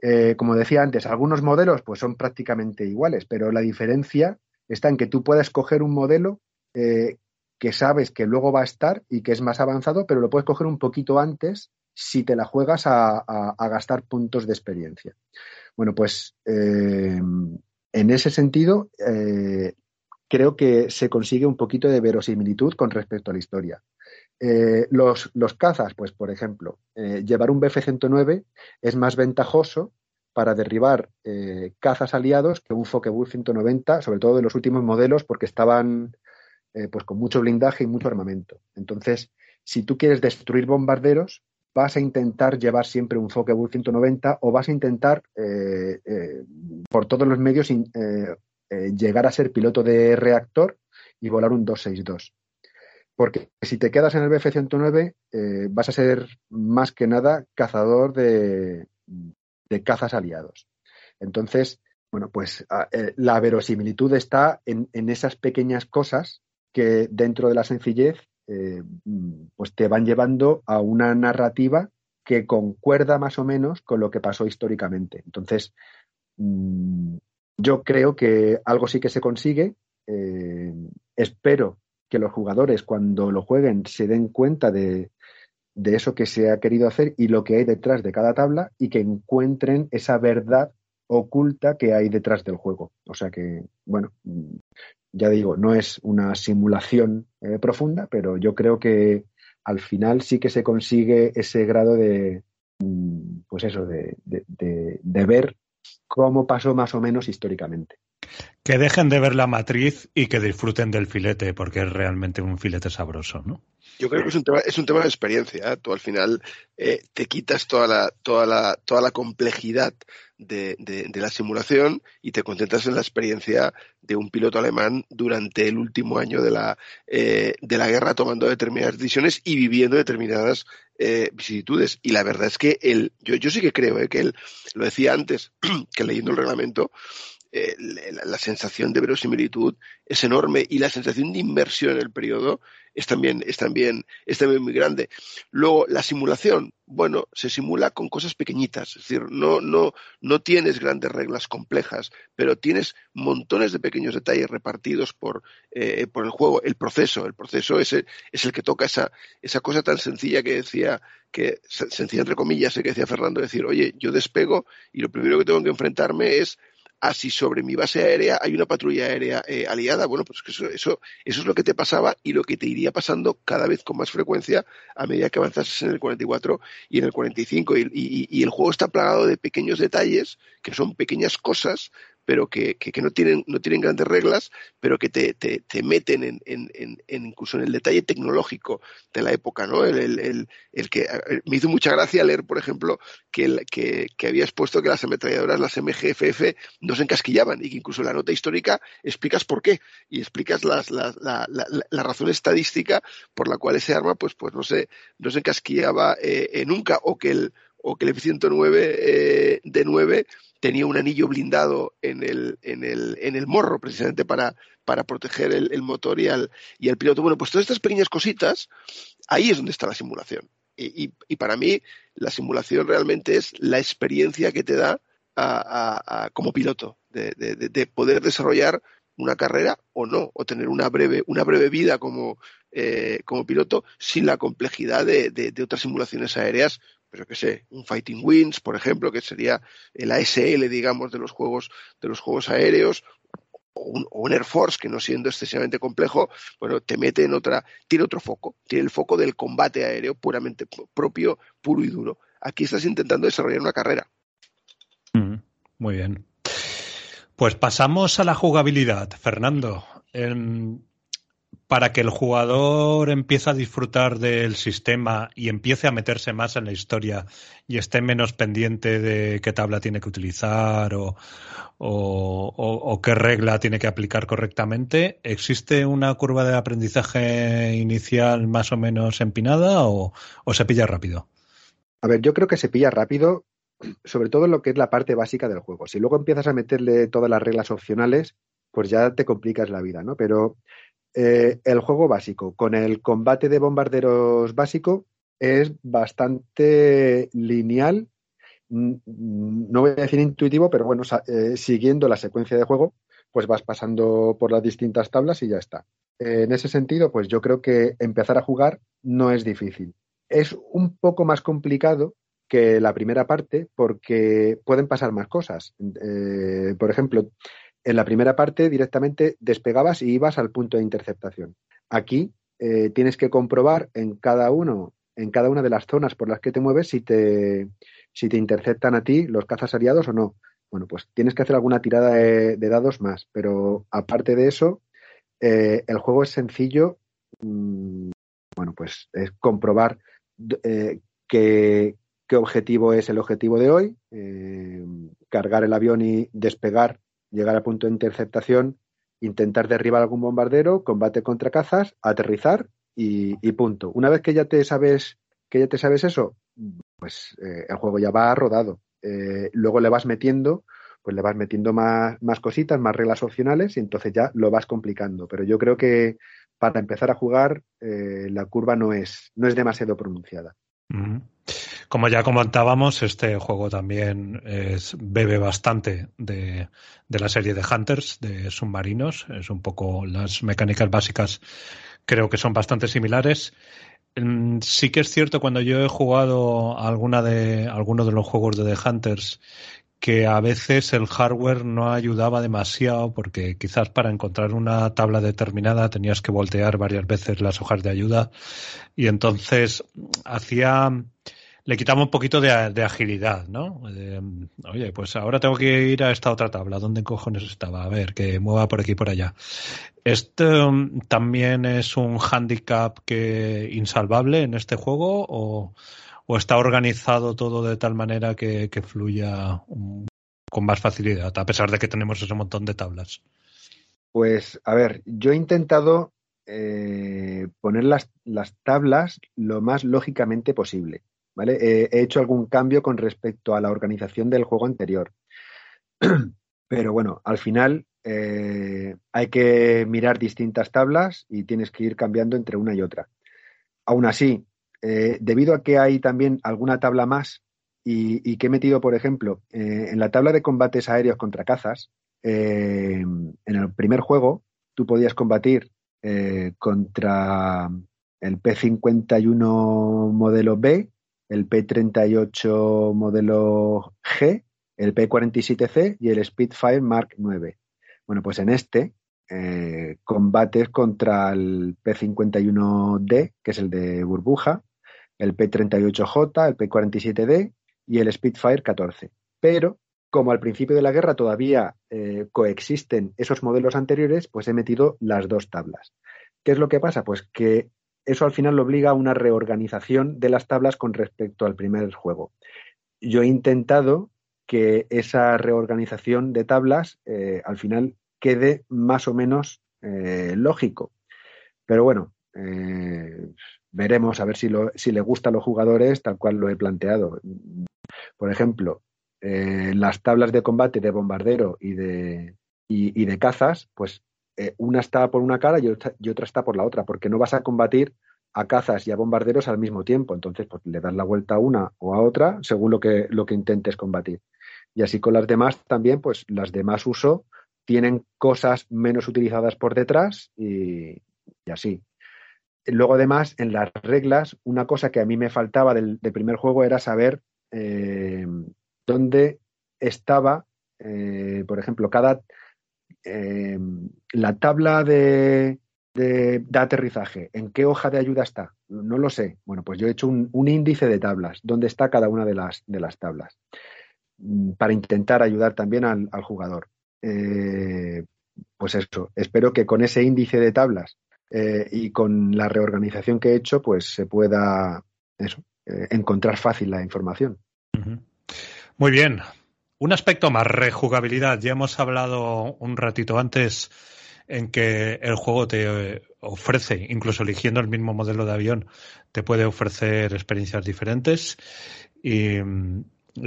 Eh, como decía antes, algunos modelos pues son prácticamente iguales, pero la diferencia está en que tú puedes coger un modelo eh, que sabes que luego va a estar y que es más avanzado, pero lo puedes coger un poquito antes si te la juegas a, gastar puntos de experiencia. Bueno, pues eh, en ese sentido, creo que se consigue un poquito de verosimilitud con respecto a la historia. Eh, los, cazas, pues por ejemplo, eh, llevar un BF-109 es más ventajoso para derribar eh, cazas aliados que un Focke-Wulf 190, sobre todo de los últimos modelos, porque estaban pues con mucho blindaje y mucho armamento. Entonces, si tú quieres destruir bombarderos, vas a intentar llevar siempre un Focke-Wulf 190 o vas a intentar por todos los medios llegar a ser piloto de reactor y volar un 262. Porque si te quedas en el BF-109, eh, vas a ser más que nada cazador de, de cazas aliados. Entonces, bueno, pues eh, la verosimilitud está en, en esas pequeñas cosas que dentro de la sencillez eh, pues te van llevando a una narrativa que concuerda más o menos con lo que pasó históricamente. Entonces, mm, yo creo que algo sí que se consigue. Espero que los jugadores cuando lo jueguen se den cuenta de, de eso que se ha querido hacer y lo que hay detrás de cada tabla y que encuentren esa verdad oculta que hay detrás del juego. O sea que, bueno, ya digo, no es una simulación eh, profunda, pero yo creo que al final sí que se consigue ese grado de, mm, pues eso, de- de ver cómo pasó más o menos históricamente. Que dejen de ver la matriz y que disfruten del filete, porque es realmente un filete sabroso, ¿no? Yo creo que es un tema, es un tema de experiencia. ¿eh? Tú al final eh, te quitas toda la, toda la, toda la complejidad de, de- la simulación y te concentras en la experiencia de un piloto alemán durante el último año de la, eh, de la guerra tomando determinadas decisiones y viviendo determinadas eh, vicisitudes. Y la verdad es que él, yo, yo sí que creo eh, que él, lo decía antes, que leyendo el reglamento, eh, la, sensación de verosimilitud es enorme y la sensación de inmersión en el periodo es también, es también, es también muy grande. Luego, la simulación, bueno, se simula con cosas pequeñitas, es decir, no, no, no tienes grandes reglas complejas, pero tienes montones de pequeños detalles repartidos por, eh, por el juego. El proceso, el proceso es el, es el que toca esa, esa cosa tan sencilla que decía, que sen- sencilla entre comillas, que decía Fernando, decir, oye, yo despego y lo primero que tengo que enfrentarme es a si sobre mi base aérea hay una patrulla aérea eh, aliada. Bueno, pues eso, eso, eso es lo que te pasaba y lo que te iría pasando cada vez con más frecuencia a medida que avanzas en el 44 y en el 45. Y, y- y el juego está plagado de pequeños detalles que son pequeñas cosas pero que, que, no, tienen, no tienen grandes reglas, pero que te, te, te meten en, en, en, incluso en el detalle tecnológico de la época, ¿no? El, el, el, que me hizo mucha gracia leer, por ejemplo, que, que, que que las ametralladoras, las MGFF, no se encasquillaban y que incluso en la nota histórica explicas por qué y explicas las, la, la, la, la, razón estadística por la cual ese arma pues, pues no, se, no se encasquillaba eh, eh, nunca o que el, o que el F-109 eh, de 9 tenía un anillo blindado en el, en el, en el morro precisamente para, para proteger el, motor y al, y piloto. Bueno, pues todas estas pequeñas cositas, ahí es donde está la simulación. Y, y, para mí la simulación realmente es la experiencia que te da a, como piloto, de, de, de, poder desarrollar una carrera o no, o tener una breve, una breve vida como, eh, como piloto sin la complejidad de, de otras simulaciones aéreas pero que sé, un Fighting Winds, por ejemplo, que sería el ASL, digamos, de los juegos, de los juegos aéreos, o un, Air Force, que no siendo excesivamente complejo, bueno, te mete en otra, tiene otro foco, tiene el foco del combate aéreo puramente propio, puro y duro. Aquí estás intentando desarrollar una carrera. Mm, muy bien. Pues pasamos a la jugabilidad, Fernando. Eh, para que el jugador empiece a disfrutar del sistema y empiece a meterse más en la historia y esté menos pendiente de qué tabla tiene que utilizar o, o, o, qué regla tiene que aplicar correctamente, ¿existe una curva de aprendizaje inicial más o menos empinada o, o se pilla rápido? A ver, yo creo que se pilla rápido, sobre todo en lo que es la parte básica del juego. Si luego empiezas a meterle todas las reglas opcionales, pues ya te complicas la vida, ¿no? Pero eh, el juego básico con el combate de bombarderos básico es bastante lineal, no voy a decir intuitivo, pero bueno, eh, siguiendo la secuencia de juego, pues vas pasando por las distintas tablas y ya está. En ese sentido, pues yo creo que empezar a jugar no es difícil. Es un poco más complicado que la primera parte porque pueden pasar más cosas. Eh, por ejemplo, en la primera parte directamente despegabas y ibas al punto de interceptación. Aquí eh, tienes que comprobar en cada uno, en cada una de las zonas por las que te mueves si te, si te interceptan a ti los cazas aliados o no. Bueno, pues tienes que hacer alguna tirada de, dados más, pero aparte de eso, eh, el juego es sencillo. mm, bueno, pues es comprobar eh, qué, objetivo es el objetivo de hoy, cargar el avión y despegar, llegar al punto de interceptación, intentar derribar algún bombardero, combate contra cazas, aterrizar y, punto. Una vez que ya te sabes que ya te sabes eso, pues eh, el juego ya va rodado. Eh, luego le vas metiendo, pues le vas metiendo más, más cositas, más reglas opcionales y entonces ya lo vas complicando. Pero yo creo que para empezar a jugar eh, la curva no es, no es demasiado pronunciada. Como ya comentábamos, este juego también es- bebe bastante de, de la serie de Hunters, de submarinos. Es un poco las mecánicas básicas, creo que son bastante similares. Mm, Sí que es cierto cuando yo he jugado alguna de alguno de los juegos de The Hunters que a veces el hardware no ayudaba demasiado porque quizás para encontrar una tabla determinada tenías que voltear varias veces las hojas de ayuda y entonces hacía le quitaba un poquito de, de agilidad, ¿no? Oye, pues ahora tengo que ir a esta otra tabla. ¿Dónde cojones estaba? A ver, que mueva por aquí y por allá. ¿Esto mm, también es un handicap que insalvable en este juego o, o está organizado todo de tal manera que, que fluya con más facilidad, a pesar de que tenemos ese montón de tablas? Pues, a ver, yo he intentado eh, poner las, las tablas lo más lógicamente posible, ¿vale? He hecho algún cambio con respecto a la organización del juego anterior. Pero bueno, al final eh, hay que mirar distintas tablas y tienes que ir cambiando entre una y otra. Aún así, eh, debido a que hay también alguna tabla más y, que he metido, por ejemplo, eh, en la tabla de combates aéreos contra cazas, eh, en el primer juego tú podías combatir contra el P51 modelo B, el P38 modelo G, el P47C y el Spitfire Mark IX. Bueno, pues en este combates contra el P51D, que es el de burbuja, el P38J, el P47D y el Spitfire 14. Pero como al principio de la guerra todavía eh, coexisten esos modelos anteriores, pues he metido las dos tablas. ¿Qué es lo que pasa? Pues que eso al final obliga a una reorganización de las tablas con respecto al primer juego. Yo he intentado que esa reorganización de tablas eh, al final quede más o menos eh, lógico. Pero bueno, veremos a ver si, lo, si le gusta a los jugadores tal cual lo he planteado. Por ejemplo, eh, las tablas de combate de bombardero y de, y, de cazas, pues eh, una está por una cara y otra, y otra, está por la otra, porque no vas a combatir a cazas y a bombarderos al mismo tiempo. Entonces, pues le das la vuelta a una o a otra según lo que, lo que intentes combatir. Y así con las demás también, pues las de más uso tienen cosas menos utilizadas por detrás y así. Luego, además, en las reglas, una cosa que a mí me faltaba del, primer juego era saber eh, dónde estaba, eh, por ejemplo, cada eh, la tabla de, de, aterrizaje, en qué hoja de ayuda está. No lo sé. Bueno, pues yo he hecho un, índice de tablas, dónde está cada una de las, de las tablas, mm, para intentar ayudar también al, jugador. Pues eso, espero que con ese índice de tablas eh, y con la reorganización que he hecho, pues se pueda eso, eh, encontrar fácil la información. Muy bien. Un aspecto más, rejugabilidad. Ya hemos hablado un ratito antes en que el juego te ofrece, incluso eligiendo el mismo modelo de avión, te puede ofrecer experiencias diferentes y,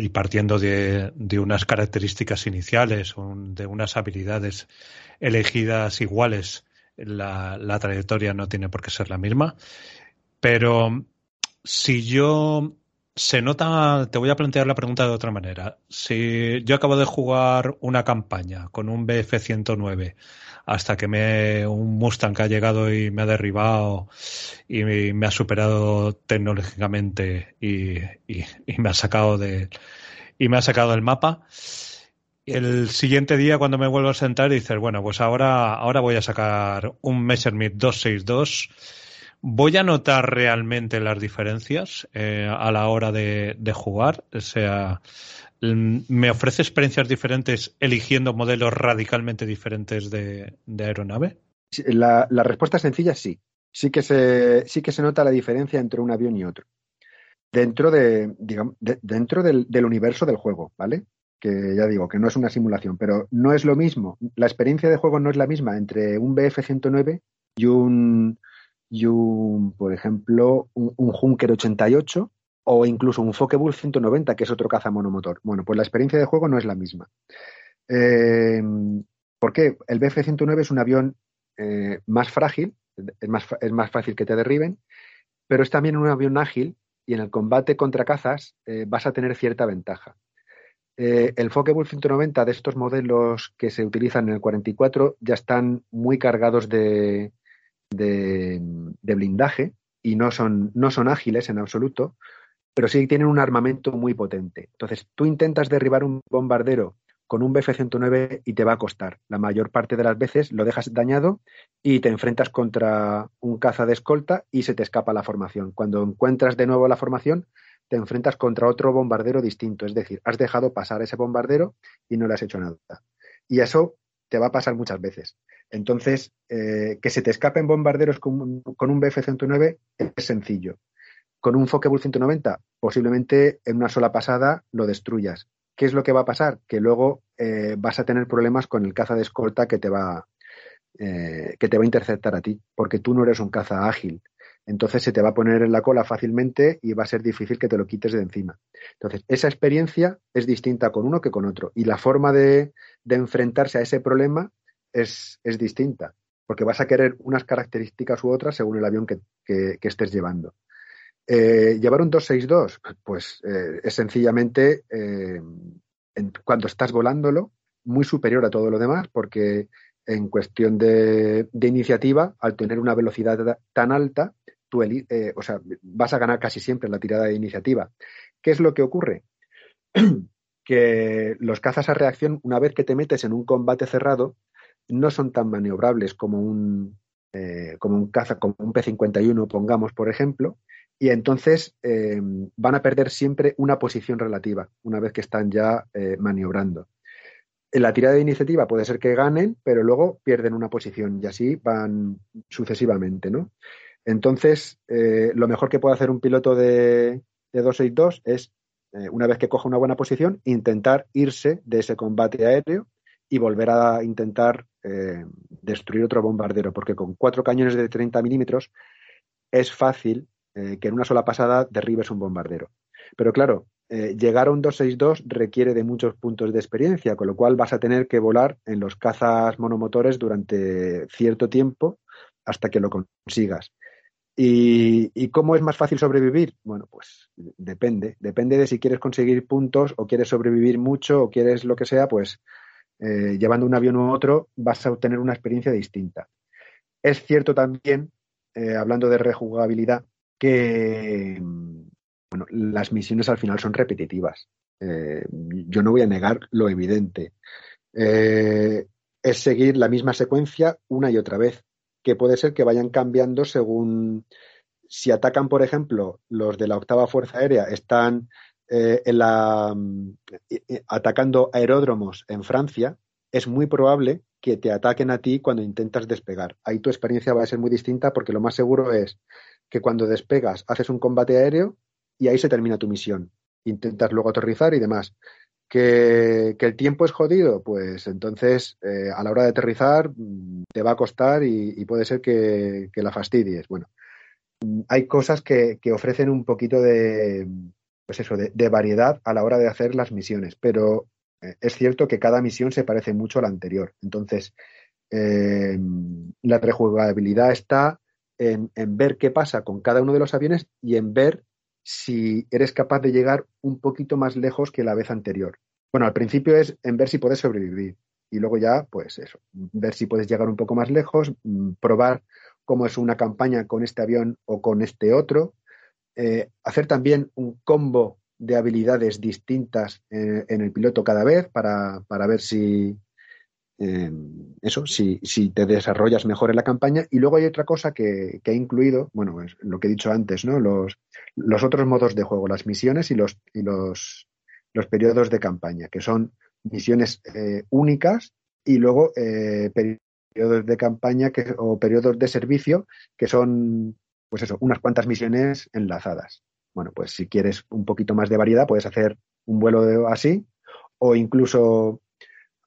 partiendo de, unas características iniciales o de unas habilidades elegidas iguales, la, la trayectoria no tiene por qué ser la misma. Pero si yo se nota, te voy a plantear la pregunta de otra manera. Si yo acabo de jugar una campaña con un BF-109 hasta que me, un Mustang ha llegado y me ha derribado y me ha superado tecnológicamente y, y, y me ha sacado de y me ha sacado del mapa. El siguiente día cuando me vuelvo a sentar y dices, bueno, pues ahora, ahora voy a sacar un Messerschmitt 262 voy a notar realmente las diferencias eh, a la hora de, de, jugar. O sea, me ofrece experiencias diferentes eligiendo modelos radicalmente diferentes de, de aeronave. La, la respuesta sencilla es sí. Sí que, se, sí que se nota la diferencia entre un avión y otro. Dentro, de, digamos, de- dentro del, del universo del juego, ¿vale? Que ya digo, que no es una simulación, pero no es lo mismo. La experiencia de juego no es la misma entre un BF-109 y un, y un, por ejemplo, un, un Junker 88 o incluso un Focke-Wulf 190, que es otro caza monomotor. Bueno, pues la experiencia de juego no es la misma. Eh, ¿Por qué? El BF-109 es un avión eh, más frágil, es más, es más fácil que te derriben, pero es también un avión ágil y en el combate contra cazas eh, vas a tener cierta ventaja. Eh, el Focke-Wulf 190 de estos modelos que se utilizan en el 44 ya están muy cargados de, de, de blindaje y no son, no son ágiles en absoluto, pero sí tienen un armamento muy potente. Entonces, tú intentas derribar un bombardero con un BF-109 y te va a costar. La mayor parte de las veces lo dejas dañado y te enfrentas contra un caza de escolta y se te escapa la formación. Cuando encuentras de nuevo la formación, te enfrentas contra otro bombardero distinto. Es decir, has dejado pasar ese bombardero y no le has hecho nada. Y eso te va a pasar muchas veces. Entonces, eh, que se te escapen bombarderos con, un- con un BF-109 es sencillo. Con un Focke-Wulf 190, posiblemente en una sola pasada lo destruyas. ¿Qué es lo que va a pasar? Que luego eh, vas a tener problemas con el caza de escolta que te va eh, que te va a interceptar a ti, porque tú no eres un caza ágil. Entonces se te va a poner en la cola fácilmente y va a ser difícil que te lo quites de encima. Entonces, esa experiencia es distinta con uno que con otro. Y la forma de, enfrentarse a ese problema es, es distinta, porque vas a querer unas características u otras según el avión que, que- estés llevando. Eh, llevar un 262, pues eh, es sencillamente eh, cuando estás volándolo, muy superior a todo lo demás, porque en cuestión de iniciativa, al tener una velocidad tan alta, eh, vas a ganar casi siempre la tirada de iniciativa. ¿Qué es lo que ocurre? que los cazas a reacción, una vez que te metes en un combate cerrado, no son tan maniobrables como un, eh, como un caza, como un P-51, pongamos, por ejemplo, y entonces eh, van a perder siempre una posición relativa una vez que están ya maniobrando. En la tirada de iniciativa puede ser que ganen, pero luego pierden una posición y así van sucesivamente, ¿no? Entonces, eh, lo mejor que puede hacer un piloto de, de 262 es, eh, una vez que coja una buena posición, intentar irse de ese combate aéreo y volver a intentar eh, destruir otro bombardero, porque con cuatro cañones de 30 milímetros es fácil eh, que en una sola pasada derribes un bombardero. Pero claro, llegar a un 262 requiere de muchos puntos de experiencia, con lo cual vas a tener que volar en los cazas monomotores durante cierto tiempo hasta que lo consigas. ¿Y, cómo es más fácil sobrevivir? Bueno, pues depende. Depende de si quieres conseguir puntos o quieres sobrevivir mucho o quieres lo que sea, pues eh, llevando un avión u otro vas a obtener una experiencia distinta. Es cierto también, eh, hablando de rejugabilidad, que las misiones al final son repetitivas. Eh, yo no voy a negar lo evidente. Es seguir la misma secuencia una y otra vez, que puede ser que vayan cambiando según si atacan, por ejemplo, los de la octava Fuerza Aérea están eh, en la, mm, eh, eh, atacando aeródromos en Francia, es muy probable que te ataquen a ti cuando intentas despegar. Ahí tu experiencia va a ser muy distinta porque lo más seguro es que cuando despegas haces un combate aéreo y ahí se termina tu misión. Intentas luego aterrizar y demás. Que, el tiempo es jodido, pues entonces eh, a la hora de aterrizar mm, te va a costar y, puede ser que, la fastidies. Bueno, mm, hay cosas que, que ofrecen un poquito de, pues eso, de, de variedad a la hora de hacer las misiones, pero eh, es cierto que cada misión se parece mucho a la anterior. Entonces, eh, la rejugabilidad está en, en ver qué pasa con cada uno de los aviones y en ver si eres capaz de llegar un poquito más lejos que la vez anterior. Bueno, al principio es en ver si puedes sobrevivir y luego ya, pues eso, ver si puedes llegar un poco más lejos, mm, probar cómo es una campaña con este avión o con este otro, eh, hacer también un combo de habilidades distintas eh, en el piloto cada vez para, para ver si, eh, eso, si, si te desarrollas mejor en la campaña. Y luego hay otra cosa que, que he incluido, bueno, lo que he dicho antes, ¿no? Los, los otros modos de juego, las misiones y los, y los, los periodos de campaña, que son misiones eh, únicas y luego eh, periodos de campaña que, o periodos de servicio que son, pues eso, unas cuantas misiones enlazadas. Bueno, pues si quieres un poquito más de variedad, puedes hacer un vuelo así, o incluso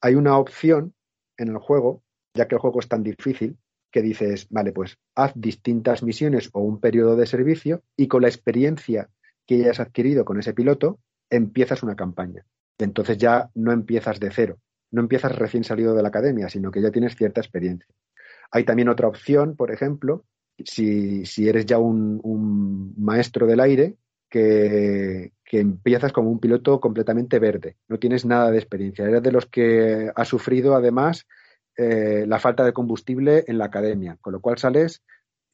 hay una opción en el juego, ya que el juego es tan difícil, que dices, vale, pues haz distintas misiones o un periodo de servicio y con la experiencia que hayas adquirido con ese piloto, empiezas una campaña. Entonces ya no empiezas de cero, no empiezas recién salido de la academia, sino que ya tienes cierta experiencia. Hay también otra opción, por ejemplo, si, si eres ya un maestro del aire, que, empiezas como un piloto completamente verde, no tienes nada de experiencia, eres de los que ha sufrido además eh, la falta de combustible en la academia, con lo cual sales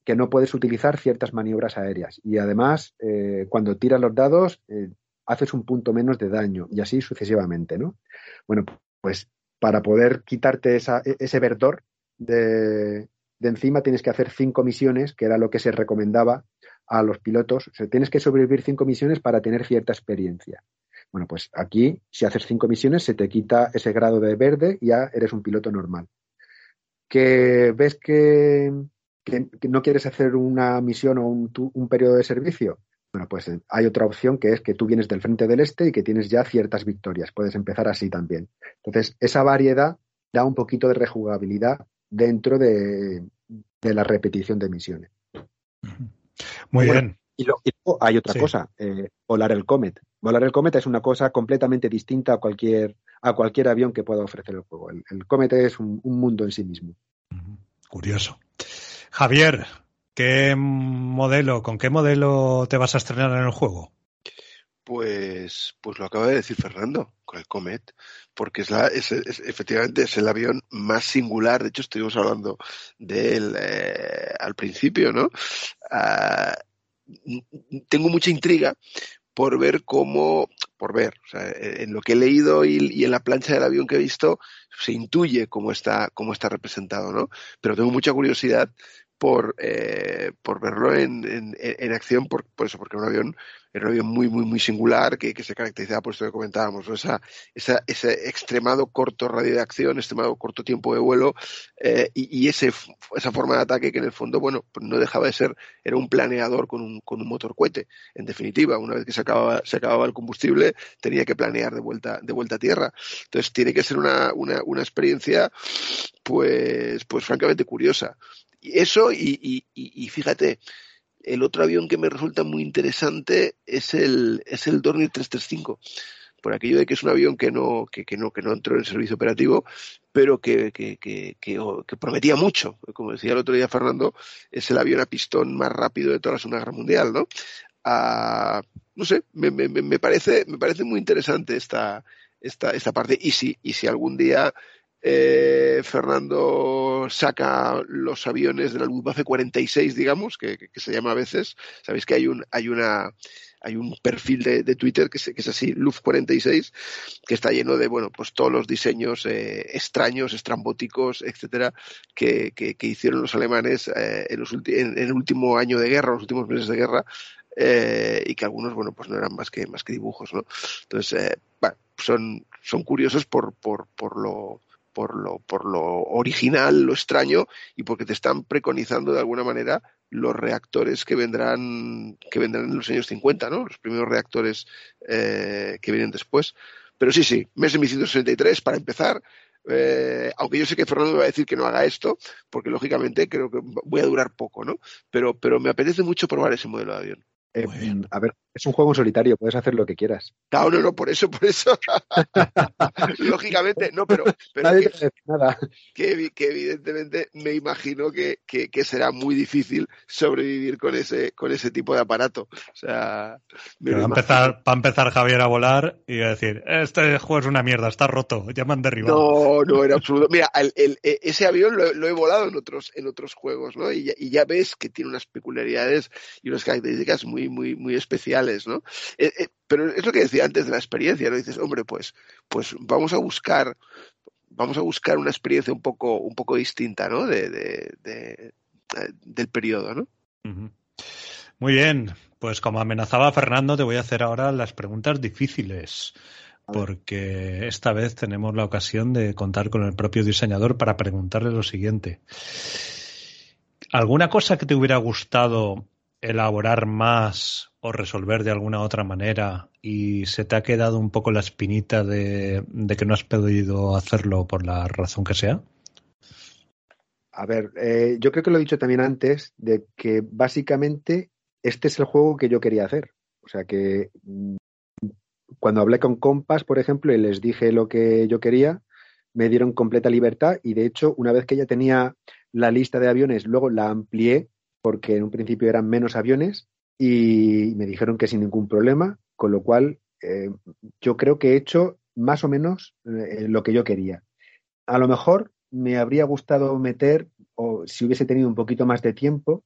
que no puedes utilizar ciertas maniobras aéreas. Y además eh, cuando tiras los dados eh, haces un punto menos de daño y así sucesivamente, ¿no? Bueno, pues para poder quitarte e- ese verdor de encima tienes que hacer cinco misiones, que era lo que se recomendaba a los pilotos. O sea, tienes que sobrevivir cinco misiones para tener cierta experiencia. Bueno, pues aquí, si haces cinco misiones, se te quita ese grado de verde y ya eres un piloto normal. Que ves que, no quieres hacer una misión o un, periodo de servicio. Bueno, pues eh, hay otra opción que es que tú vienes del frente del este y que tienes ya ciertas victorias. Puedes empezar así también. Entonces, esa variedad da un poquito de rejugabilidad dentro de, de la repetición de misiones. Muy Bueno, bien. Y, lo- y luego hay otra Sí. cosa, eh, volar el Comet. Volar el Comet es una cosa completamente distinta a cualquier, a cualquier avión que pueda ofrecer el juego. El, el Comet es un, un mundo en sí mismo. Curioso. Javier, ¿qué modelo, con qué modelo te vas a estrenar en el juego? Pues, pues lo acaba de decir Fernando, con el Comet, porque es la, es, es- efectivamente es el avión más singular. De hecho, estuvimos hablando de él eh, al principio, ¿no? Ah, tengo mucha intriga por ver cómo, por ver, en lo que he leído y, y en la plancha del avión que he visto, se intuye cómo está, cómo está representado, ¿no? Pero tengo mucha curiosidad por, eh, por verlo en, en, en acción, por, por eso, porque era un avión, era un avión muy, muy, muy singular, que, que se caracterizaba por esto que comentábamos, esa, esa, ese extremado corto radio de acción, extremado corto tiempo de vuelo, eh, y, y ese, esa forma de ataque que en el fondo, bueno, pues no dejaba de ser, era un planeador con un, con un motor cohete. En definitiva, una vez que se acababa, se acababa el combustible, tenía que planear de vuelta, de vuelta a tierra. Entonces tiene que ser una, una, una experiencia, pues, pues francamente curiosa. Eso, y, y, y, fíjate, el otro avión que me resulta muy interesante es el, es el Dornier 335 por aquello de que es un avión que no, que, que no, que no entró en servicio operativo, pero que, que, que, que, oh, prometía mucho. Como decía el otro día Fernando, es el avión a pistón más rápido de toda la Segunda Guerra Mundial, ¿no? Ah, no sé, me, me, me parece, me parece muy interesante esta, esta, esta parte. Y si, y si algún día eh, Fernando saca los aviones de la Luftwaffe 46, digamos, que, se llama a veces, sabéis que hay un, hay una, hay un perfil de, Twitter que, se, que, es así, Luft46, que está lleno de, bueno, pues todos los diseños eh, extraños, estrambóticos, etcétera, que, hicieron los alemanes eh, en, el último año de guerra, los últimos meses de guerra, eh, y que algunos, bueno, pues no eran más que, más que dibujos, ¿no? Entonces, bueno, son, son curiosos por, por, por lo, por lo, por lo original, lo extraño, y porque te están preconizando de alguna manera los reactores que vendrán, que vendrán en los años 50, ¿no? Los primeros reactores eh, que vienen después. Pero sí, sí, mes de 1963 para empezar. Eh, aunque yo sé que Fernando me va a decir que no haga esto, porque lógicamente creo que voy a durar poco, ¿no? Pero, pero me apetece mucho probar ese modelo de avión. Eh, a ver, es un juego en solitario, puedes hacer lo que quieras. No, no, no, por eso, por eso. Lógicamente, no, pero, pero Nadie que, te nada. Que, que, evidentemente me imagino que, que, que, será muy difícil sobrevivir con ese, con ese tipo de aparato. O sea, me va, a empezar, va a empezar Javier a volar y a decir, este juego es una mierda, está roto, ya me han derribado. No, no, era absoluto. Mira, el, el, ese avión lo, lo, he volado en otros, en otros juegos, ¿no? Y ya, y ya ves que tiene unas peculiaridades y unas características muy, muy, muy especiales, ¿no? Eh, eh, pero es lo que decía antes de la experiencia, ¿no? Dices, hombre, pues, pues vamos a buscar, vamos a buscar una experiencia un poco, un poco distinta, ¿no? De, de, de, del periodo, ¿no? Uh -huh. Muy bien, pues como amenazaba Fernando, te voy a hacer ahora las preguntas difíciles. porque esta vez tenemos la ocasión de contar con el propio diseñador para preguntarle lo siguiente. ¿Alguna cosa que te hubiera gustado elaborar más o resolver de alguna otra manera y se te ha quedado un poco la espinita de, de que no has podido hacerlo por la razón que sea? A ver, eh, yo creo que lo he dicho también antes, de que básicamente este es el juego que yo quería hacer. O sea que mm, cuando hablé con Compass, por ejemplo, y les dije lo que yo quería, me dieron completa libertad y de hecho, una vez que ya tenía la lista de aviones, luego la amplié porque en un principio eran menos aviones y me dijeron que sin ningún problema, con lo cual eh, yo creo que he hecho más o menos eh, lo que yo quería. A lo mejor me habría gustado meter, o si hubiese tenido un poquito más de tiempo,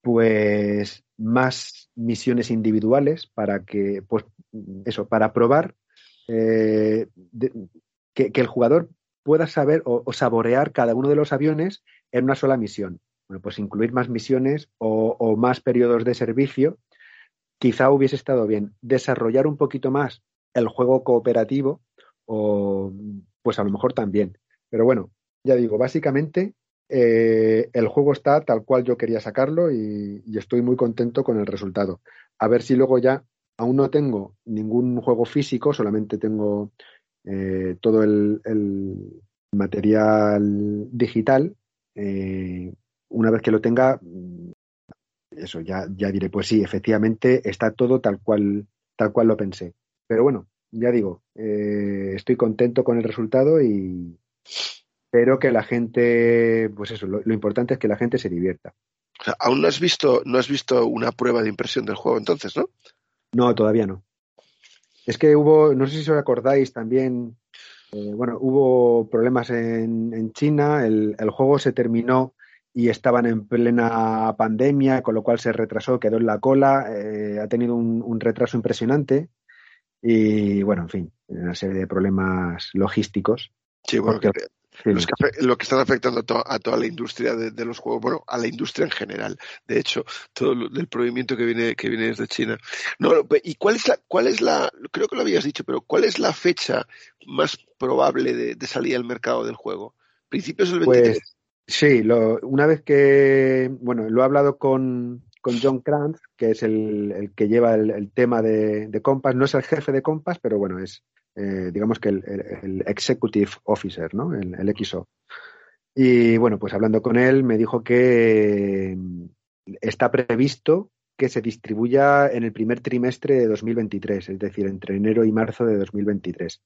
pues más misiones individuales para que, pues eso, para probar eh, que, el jugador pueda saber o, saborear cada uno de los aviones en una sola misión. Bueno, pues incluir más misiones o, más periodos de servicio quizá hubiese estado bien. Desarrollar un poquito más el juego cooperativo o pues a lo mejor también. Pero bueno, ya digo, básicamente eh, el juego está tal cual yo quería sacarlo y, estoy muy contento con el resultado. A ver si luego ya, aún no tengo ningún juego físico, solamente tengo eh, todo el, el, material digital. Eh, una vez que lo tenga, eso ya, ya diré, pues sí, efectivamente está todo tal cual, tal cual lo pensé. Pero bueno, ya digo, eh, estoy contento con el resultado y, pero que la gente, pues eso, lo, lo, importante es que la gente se divierta. O sea, aún no has visto, no has visto una prueba de impresión del juego entonces, ¿no? No, todavía no. Es que hubo, no sé si os acordáis también, eh, bueno, hubo problemas en, en China, el, el, juego se terminó y estaban en plena pandemia, con lo cual se retrasó, quedó en la cola, eh, ha tenido un, un retraso impresionante y bueno, en fin, una serie de problemas logísticos. Sí, bueno, porque, que, los que, lo que están afectando a, to a toda la industria de, de, los juegos, bueno, a la industria en general. De hecho, todo el provimiento que viene, que viene desde China. No, ¿y cuál es la, cuál es la, creo que lo habías dicho, pero cuál es la fecha más probable de, de salida al mercado del juego? ¿Principios del 23? Pues, sí, lo, una vez que, bueno, lo he hablado con, con John Krantz, que es el, el que lleva el, tema de, de, Compass. No es el jefe de Compass, pero bueno, es, eh, digamos que el, el, Executive Officer, ¿no? El, XO. Y bueno, pues hablando con él, me dijo que está previsto que se distribuya en el primer trimestre de 2023, es decir, entre enero y marzo de 2023.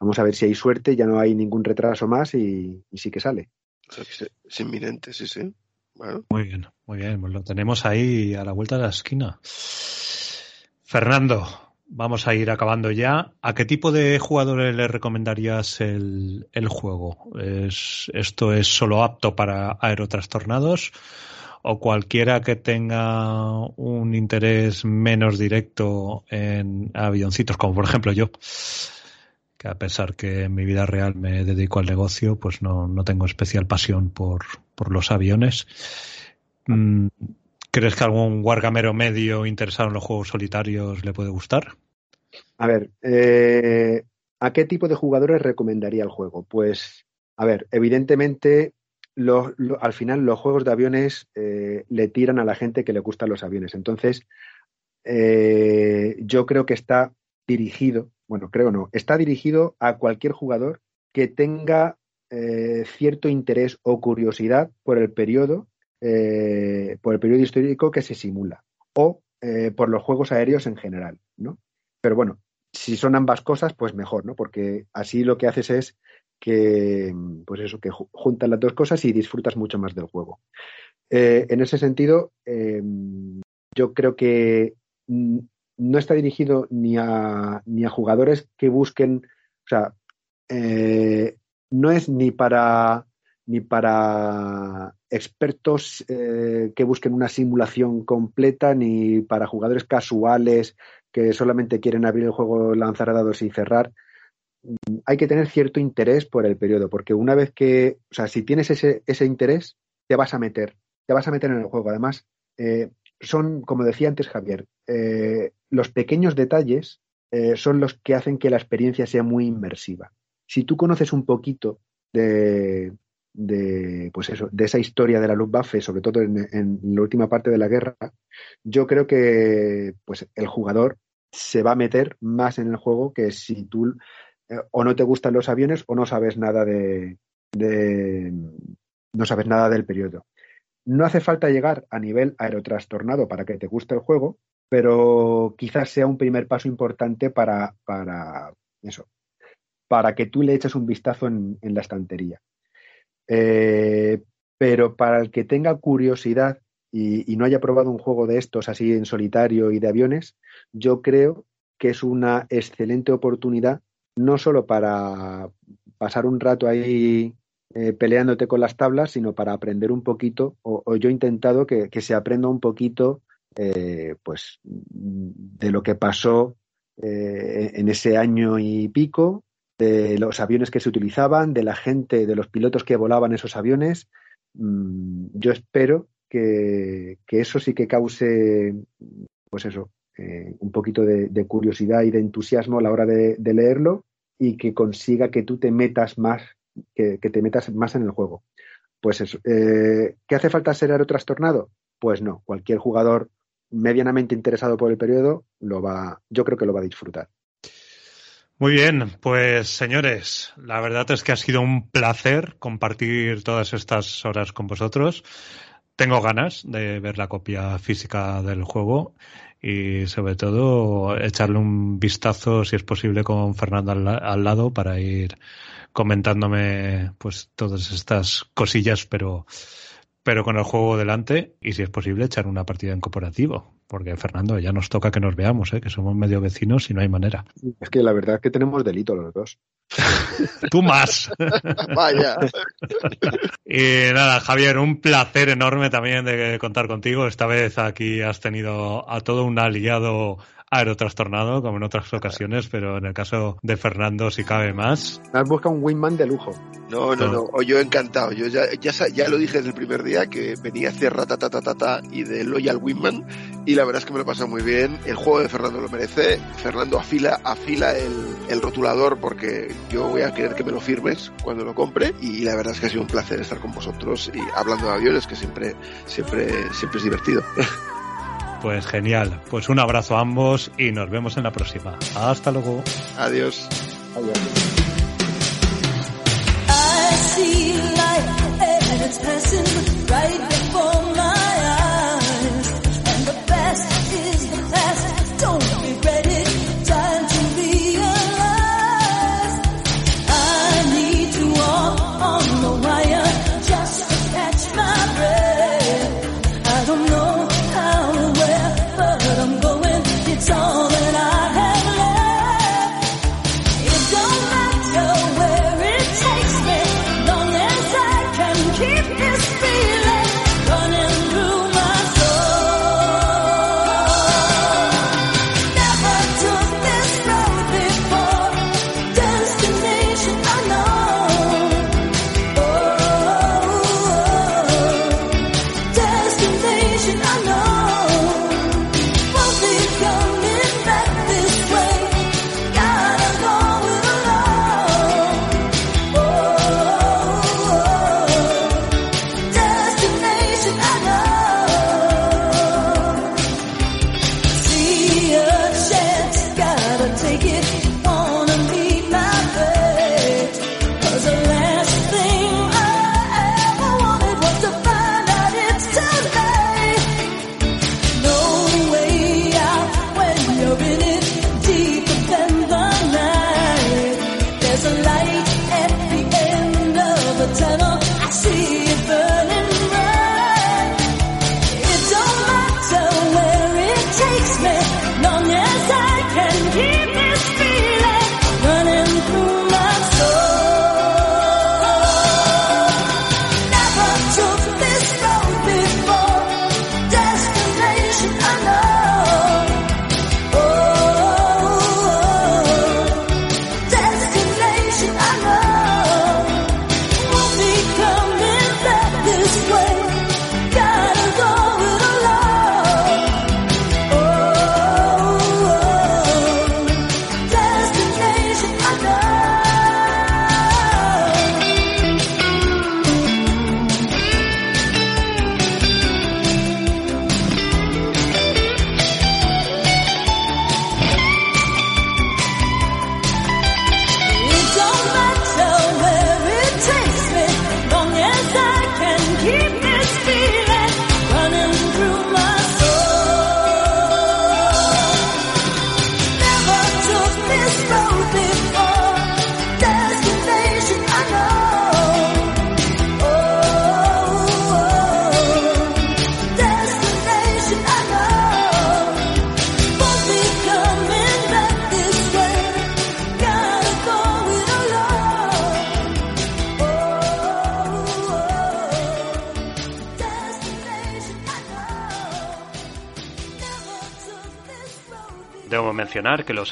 Vamos a ver si hay suerte, ya no hay ningún retraso más y sí que sale. Es inminente, sí, sí. Muy bien, muy bien. Pues lo tenemos ahí a la vuelta de la esquina. Fernando, vamos a ir acabando ya. ¿A qué tipo de jugadores le recomendarías el, el juego? ¿Es, ¿Esto es solo apto para aerotrastornados? ¿O cualquiera que tenga un interés menos directo en avioncitos, como por ejemplo yo? A pesar que en mi vida real me dedico al negocio, pues no, no tengo especial pasión por, por los aviones. Mm, ¿Crees que algún wargamero medio interesado en los juegos solitarios le puede gustar? A ver, eh, ¿a qué tipo de jugadores recomendaría el juego? Pues, a ver, evidentemente, al final los juegos de aviones eh, le tiran a la gente que le gustan los aviones. Entonces, eh, yo creo que está dirigido bueno, creo no, está dirigido a cualquier jugador que tenga eh, cierto interés o curiosidad por el periodo, eh, por el periodo histórico que se simula o eh, por los juegos aéreos en general, ¿no? Pero bueno, si son ambas cosas, pues mejor, ¿no? Porque así lo que haces es que, pues eso, que juntas las dos cosas y disfrutas mucho más del juego. Eh, en ese sentido, yo creo que no está dirigido ni a, ni a jugadores que busquen, o sea, eh, no es ni para ni para expertos eh, que busquen una simulación completa, ni para jugadores casuales que solamente quieren abrir el juego, lanzar dados y cerrar. Hay que tener cierto interés por el periodo, porque una vez que, o sea, si tienes ese, ese interés, te vas a meter, te vas a meter en el juego. Además, eh, son, como decía antes Javier, eh, los pequeños detalles eh, son los que hacen que la experiencia sea muy inmersiva. Si tú conoces un poquito de, de, pues eso, de esa historia de la Luftwaffe, sobre todo en, la última parte de la guerra, yo creo que pues, el jugador se va a meter más en el juego que si tú eh, o no te gustan los aviones o no sabes nada de, de- no sabes nada del periodo. No hace falta llegar a nivel aerotrastornado para que te guste el juego, pero quizás sea un primer paso importante para, para eso, para que tú le eches un vistazo en, la estantería. Eh, pero para el que tenga curiosidad y, y no haya probado un juego de estos así en solitario y de aviones, yo creo que es una excelente oportunidad no solo para pasar un rato ahí eh, peleándote con las tablas, sino para aprender un poquito, o, yo he intentado que, se aprenda un poquito eh, pues de lo que pasó eh, en ese año y pico, de los aviones que se utilizaban, de la gente, de los pilotos que volaban esos aviones. Mm, yo espero que, que eso sí que cause, pues eso, un poquito de, curiosidad y de entusiasmo a la hora de leerlo y que consiga que tú te metas más, que, te metas más en el juego. Pues eso. Eh, ¿Qué hace falta ser aerotrastornado? Pues no. Cualquier jugador medianamente interesado por el periodo lo va, yo creo que lo va a disfrutar. Muy bien, pues señores, la verdad es que ha sido un placer compartir todas estas horas con vosotros. Tengo ganas de ver la copia física del juego y sobre todo echarle un vistazo, si es posible, con Fernando al lado para ir comentándome pues todas estas cosillas, pero pero con el juego delante y si es posible echar una partida en cooperativo, porque Fernando ya nos toca que nos veamos, ¿eh? que somos medio vecinos y no hay manera. Es que la verdad es que tenemos delito los dos. Tú más. Vaya. Y nada, Javier, un placer enorme también de contar contigo. Esta vez aquí has tenido a todo un aliado aerotrastornado, como en otras ocasiones, pero en el caso de Fernando, si cabe más. Has buscado un wingman de lujo. No, no, No. no. O yo encantado. Yo ya, ya, ya lo dije desde el primer día que venía a hacer ratatatatata y de Loyal Wingman y la verdad es que me lo he pasado muy bien. El juego de Fernando lo merece. Fernando afila, afila el, el rotulador porque yo voy a querer que me lo firmes cuando lo compre y la verdad es que ha sido un placer estar con vosotros y hablando de aviones que siempre, siempre, siempre es divertido. Pues genial. Pues un abrazo a ambos y nos vemos en la próxima. Hasta luego. Adiós. I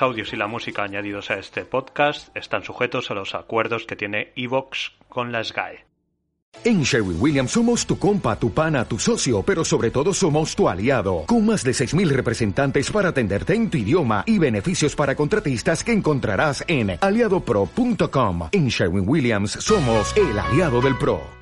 audios y la música añadidos a este podcast están sujetos a los acuerdos que tiene Evox con la SGAE. En Sherwin Williams somos tu compa, tu pana, tu socio, pero sobre todo somos tu aliado, con más de 6.000 representantes para atenderte en tu idioma y beneficios para contratistas que encontrarás en aliadopro.com. En Sherwin Williams somos el aliado del PRO.